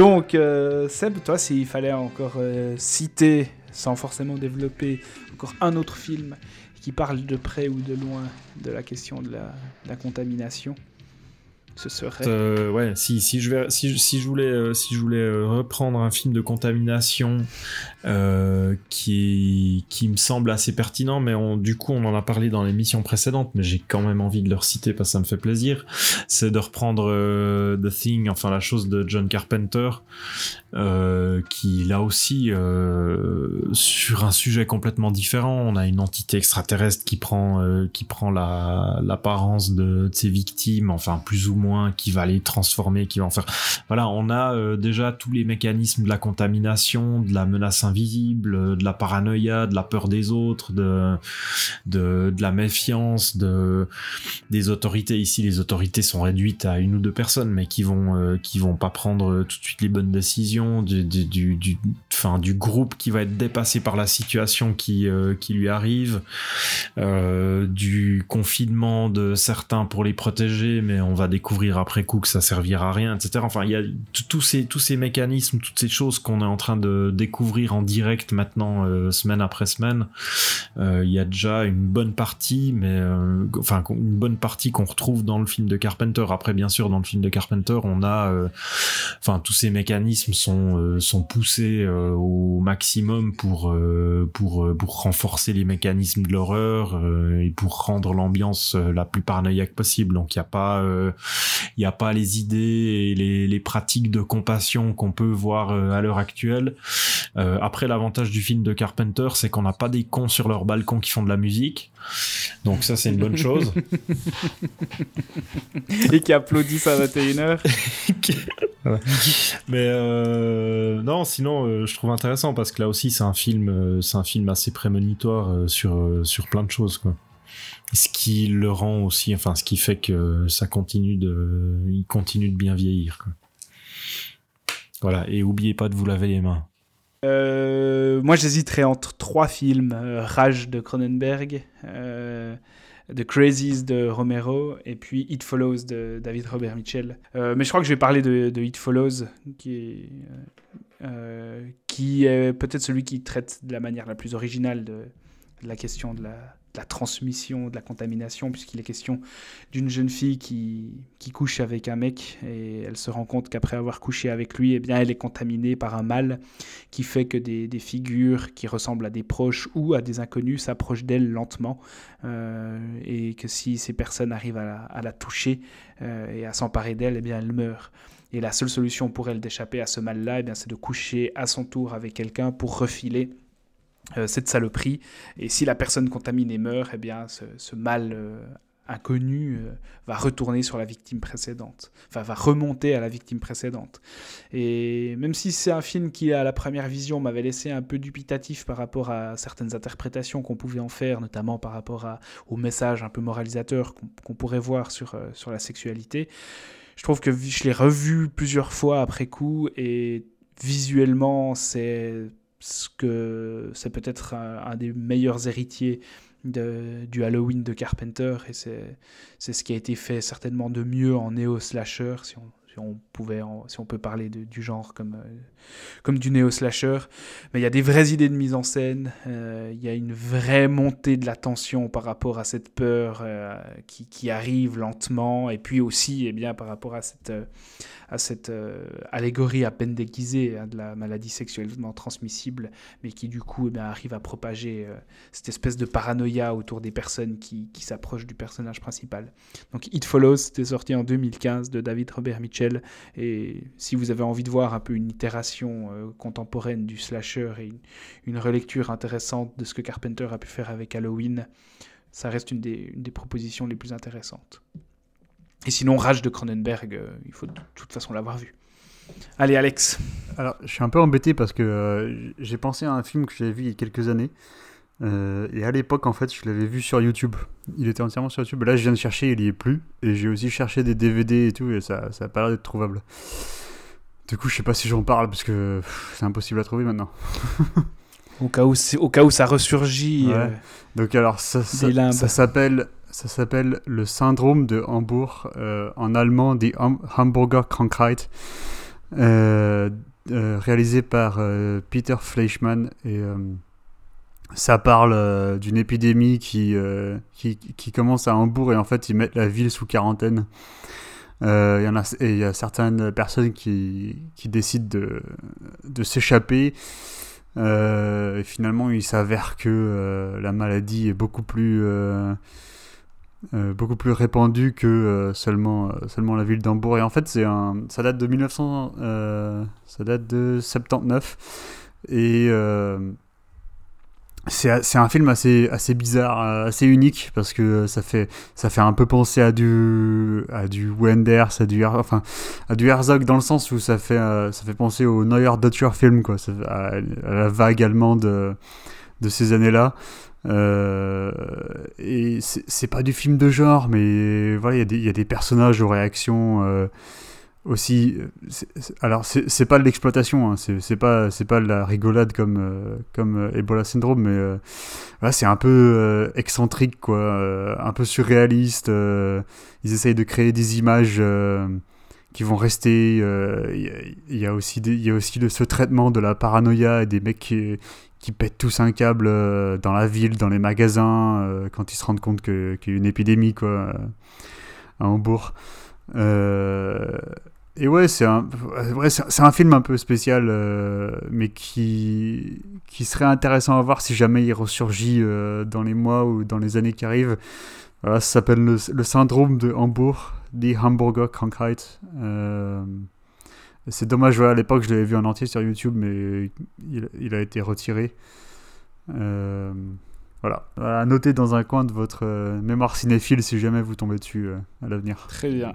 Donc, euh, Seb, toi, s'il fallait encore euh, citer, sans forcément développer, encore un autre film qui parle de près ou de loin de la question de la, de la contamination, ce serait... Euh, si, je voulais, euh, euh, reprendre un film de contamination qui, qui me semble assez pertinent, mais on, du coup on en a parlé dans l'émission précédente, mais j'ai quand même envie de le reciter parce que ça me fait plaisir, c'est de reprendre The Thing, enfin la chose de John Carpenter, euh, qui là aussi, euh, sur un sujet complètement différent, on a une entité extraterrestre qui prend, euh, qui prend la, l'apparence de, de ses victimes, enfin plus ou moins, qui va les transformer, qui va en faire. Voilà, on a euh, déjà tous les mécanismes de la contamination, de la menace invisible, de la paranoïa, de la peur des autres, de, de, de la méfiance, de, des autorités. Ici, les autorités sont réduites à une ou deux personnes, mais qui vont, euh, qui vont pas prendre tout de suite les bonnes décisions, du, du, du, du, du groupe qui va être dépassé par la situation qui, euh, lui arrive, euh, du confinement de certains pour les protéger, mais on va découvrir après coup que ça servira à rien, etc. Enfin, il y a tous ces, tous ces mécanismes, toutes ces choses qu'on est en train de découvrir en direct maintenant, euh, semaine après semaine. Il y a déjà une bonne partie, mais enfin une bonne partie qu'on retrouve dans le film de Carpenter. Après, bien sûr, dans le film de Carpenter, on a, enfin, tous ces mécanismes sont sont poussés au maximum pour euh, pour euh, pour renforcer les mécanismes de l'horreur euh, et pour rendre l'ambiance euh, la plus paranoïaque possible. Donc, il y a pas euh, a pas les idées et les, les pratiques de compassion qu'on peut voir euh, à l'heure actuelle. Euh, après, l'avantage du film de Carpenter, c'est qu'on n'a pas des cons sur leur balcon qui font de la musique. Donc ça, c'est une bonne chose. Et qui applaudissent à 21h. Mais euh, non, sinon, euh, je trouve intéressant parce que là aussi, c'est un film, euh, c'est un film assez prémonitoire sur sur plein de choses, quoi. Ce qui le rend aussi, enfin, ce qui fait que ça continue de, il continue de bien vieillir. Quoi. Voilà, et oubliez pas de vous laver les mains. Euh, moi, j'hésiterais entre trois films euh, Rage de Cronenberg, euh, The Crazies de Romero et puis It Follows de David Robert Mitchell. Mais je crois que je vais parler de, de It Follows, qui est, peut-être celui qui traite de la manière la plus originale de la question de la, de la transmission, de la contamination, puisqu'il est question d'une jeune fille qui, qui couche avec un mec et elle se rend compte qu'après avoir couché avec lui, eh bien, elle est contaminée par un mal qui fait que des, des figures qui ressemblent à des proches ou à des inconnus s'approchent d'elle lentement euh, et que si ces personnes arrivent à la, toucher euh, et à s'emparer d'elle, eh bien elle meurt. Et la seule solution pour elle d'échapper à ce mal-là, eh bien c'est de coucher à son tour avec quelqu'un pour refiler cette saloperie. Et si la personne contaminée meurt, eh bien ce, mal euh, inconnu euh, va retourner sur la victime précédente, va remonter à la victime précédente. Et même si c'est un film qui, à la première vision, m'avait laissé un peu dubitatif par rapport à certaines interprétations qu'on pouvait en faire, notamment par rapport à, au message un peu moralisateur qu'on pourrait voir sur, euh, sur la sexualité, je trouve que je l'ai revu plusieurs fois après coup et visuellement, c'est ce que c'est peut-être un, des meilleurs héritiers de, du Halloween de Carpenter et c'est ce qui a été fait certainement de mieux en néo-slasher si on, si on, pouvait si on peut parler du genre comme, euh, comme du néo-slasher. Mais il y a des vraies idées de mise en scène, euh, il y a une vraie montée de la tension par rapport à cette peur euh, qui, arrive lentement, et puis aussi eh bien, par rapport à cette, à cette allégorie à peine déguisée hein, de la maladie sexuellement transmissible, mais qui du coup eh arrive à propager cette espèce de paranoïa autour des personnes qui s'approchent du personnage principal. Donc It Follows, c'était sorti en 2015 de David Robert Mitchell, et si vous avez envie de voir un peu une itération euh, contemporaine du slasher et une, relecture intéressante de ce que Carpenter a pu faire avec Halloween, ça reste une des, propositions les plus intéressantes. Et sinon, Rage de Cronenberg, euh, il faut de toute façon l'avoir vu. Allez, Alex. Alors, je suis un peu embêté parce que euh, j'ai pensé à un film que j'avais vu il y a quelques années. Euh, et à l'époque, en fait, je l'avais vu sur YouTube. Il était entièrement sur YouTube. Là, je viens de chercher, il y est plus. Et j'ai aussi cherché des DVD et tout, et ça, ça a pas l'air d'être trouvable. Du coup, je sais pas si j'en parle parce que c'est impossible à trouver maintenant. au, cas où au cas où ça ressurgit. Ouais. Euh, Donc, alors, ça, ça, ça s'appelle ça s'appelle le syndrome de Hambourg, euh, en allemand, die Hamburger Krankheit, réalisé par Peter Fleischmann. Et ça parle euh, d'une épidémie qui, qui, qui, commence à Hambourg et en fait ils mettent la ville sous quarantaine. Il y, a, et y a certaines personnes qui, qui décident de, de s'échapper. et finalement, il s'avère que la maladie est beaucoup plus euh, beaucoup plus répandu que euh, seulement, euh, seulement la ville d'Hambourg. Et en fait, c'est un, ça date de 1900, euh, ça date de 79. Et c'est un film assez, assez bizarre, assez unique, parce que ça fait, ça fait un peu penser à du, à du Wenders, à du, enfin, à du Herzog, dans le sens où ça fait, ça fait penser au Neuer Deutscher Film, quoi, à, à, la vague allemande de, de ces années-là. Euh, et c'est pas du film de genre, mais voilà, il y, y, a des personnages aux réactions euh, aussi. Est, alors, c'est pas l'exploitation, hein, c'est pas, c'est pas la rigolade comme, euh, comme Ebola Syndrome, mais euh, c'est un peu euh, excentrique, quoi, un peu surréaliste. ils essayent de créer des images qui vont rester. Il y, a aussi des, y a aussi ce traitement de la paranoïa et des mecs qui, qui pètent tous un câble euh, dans la ville, dans les magasins, euh, quand ils se rendent compte qu'il y a une épidémie quoi, euh, à Hambourg. Euh, et ouais, c'est un, c'est un film un peu spécial, euh, mais qui, qui serait intéressant à voir si jamais il ressurgit euh, dans les mois ou dans les années qui arrivent. Voilà, ça s'appelle le, syndrome de Hambourg, die Hamburger Krankheit. C'est dommage, à l'époque je l'avais vu en entier sur YouTube, mais il, a été retiré. Voilà, à noter dans un coin de votre mémoire cinéphile si jamais vous tombez dessus à l'avenir. Très bien.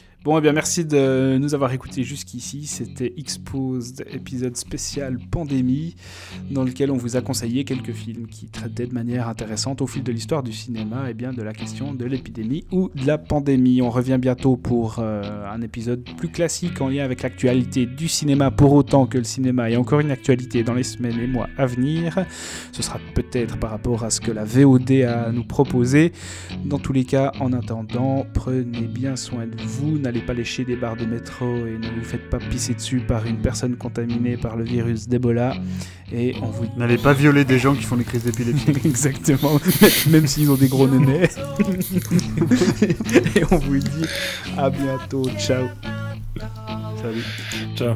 Bon, eh bien, merci de nous avoir écoutés jusqu'ici. C'était Exposed, épisode spécial pandémie, dans lequel on vous a conseillé quelques films qui traitaient de manière intéressante au fil de l'histoire du cinéma et bien de la question de l'épidémie ou de la pandémie. On revient bientôt pour euh, un épisode plus classique en lien avec l'actualité du cinéma, pour autant que le cinéma ait encore une actualité dans les semaines et mois à venir. Ce sera peut-être par rapport à ce que la VOD a à nous proposer. Dans tous les cas, en attendant, prenez bien soin de vous n'allez pas lécher des barres de métro et ne vous faites pas pisser dessus par une personne contaminée par le virus d'Ebola. Et on vous n'allez pas violer des gens qui font des crises d'épilepsie. Exactement, même s'ils ont des gros nénés. et on vous dit à bientôt. Ciao. Salut. Ciao.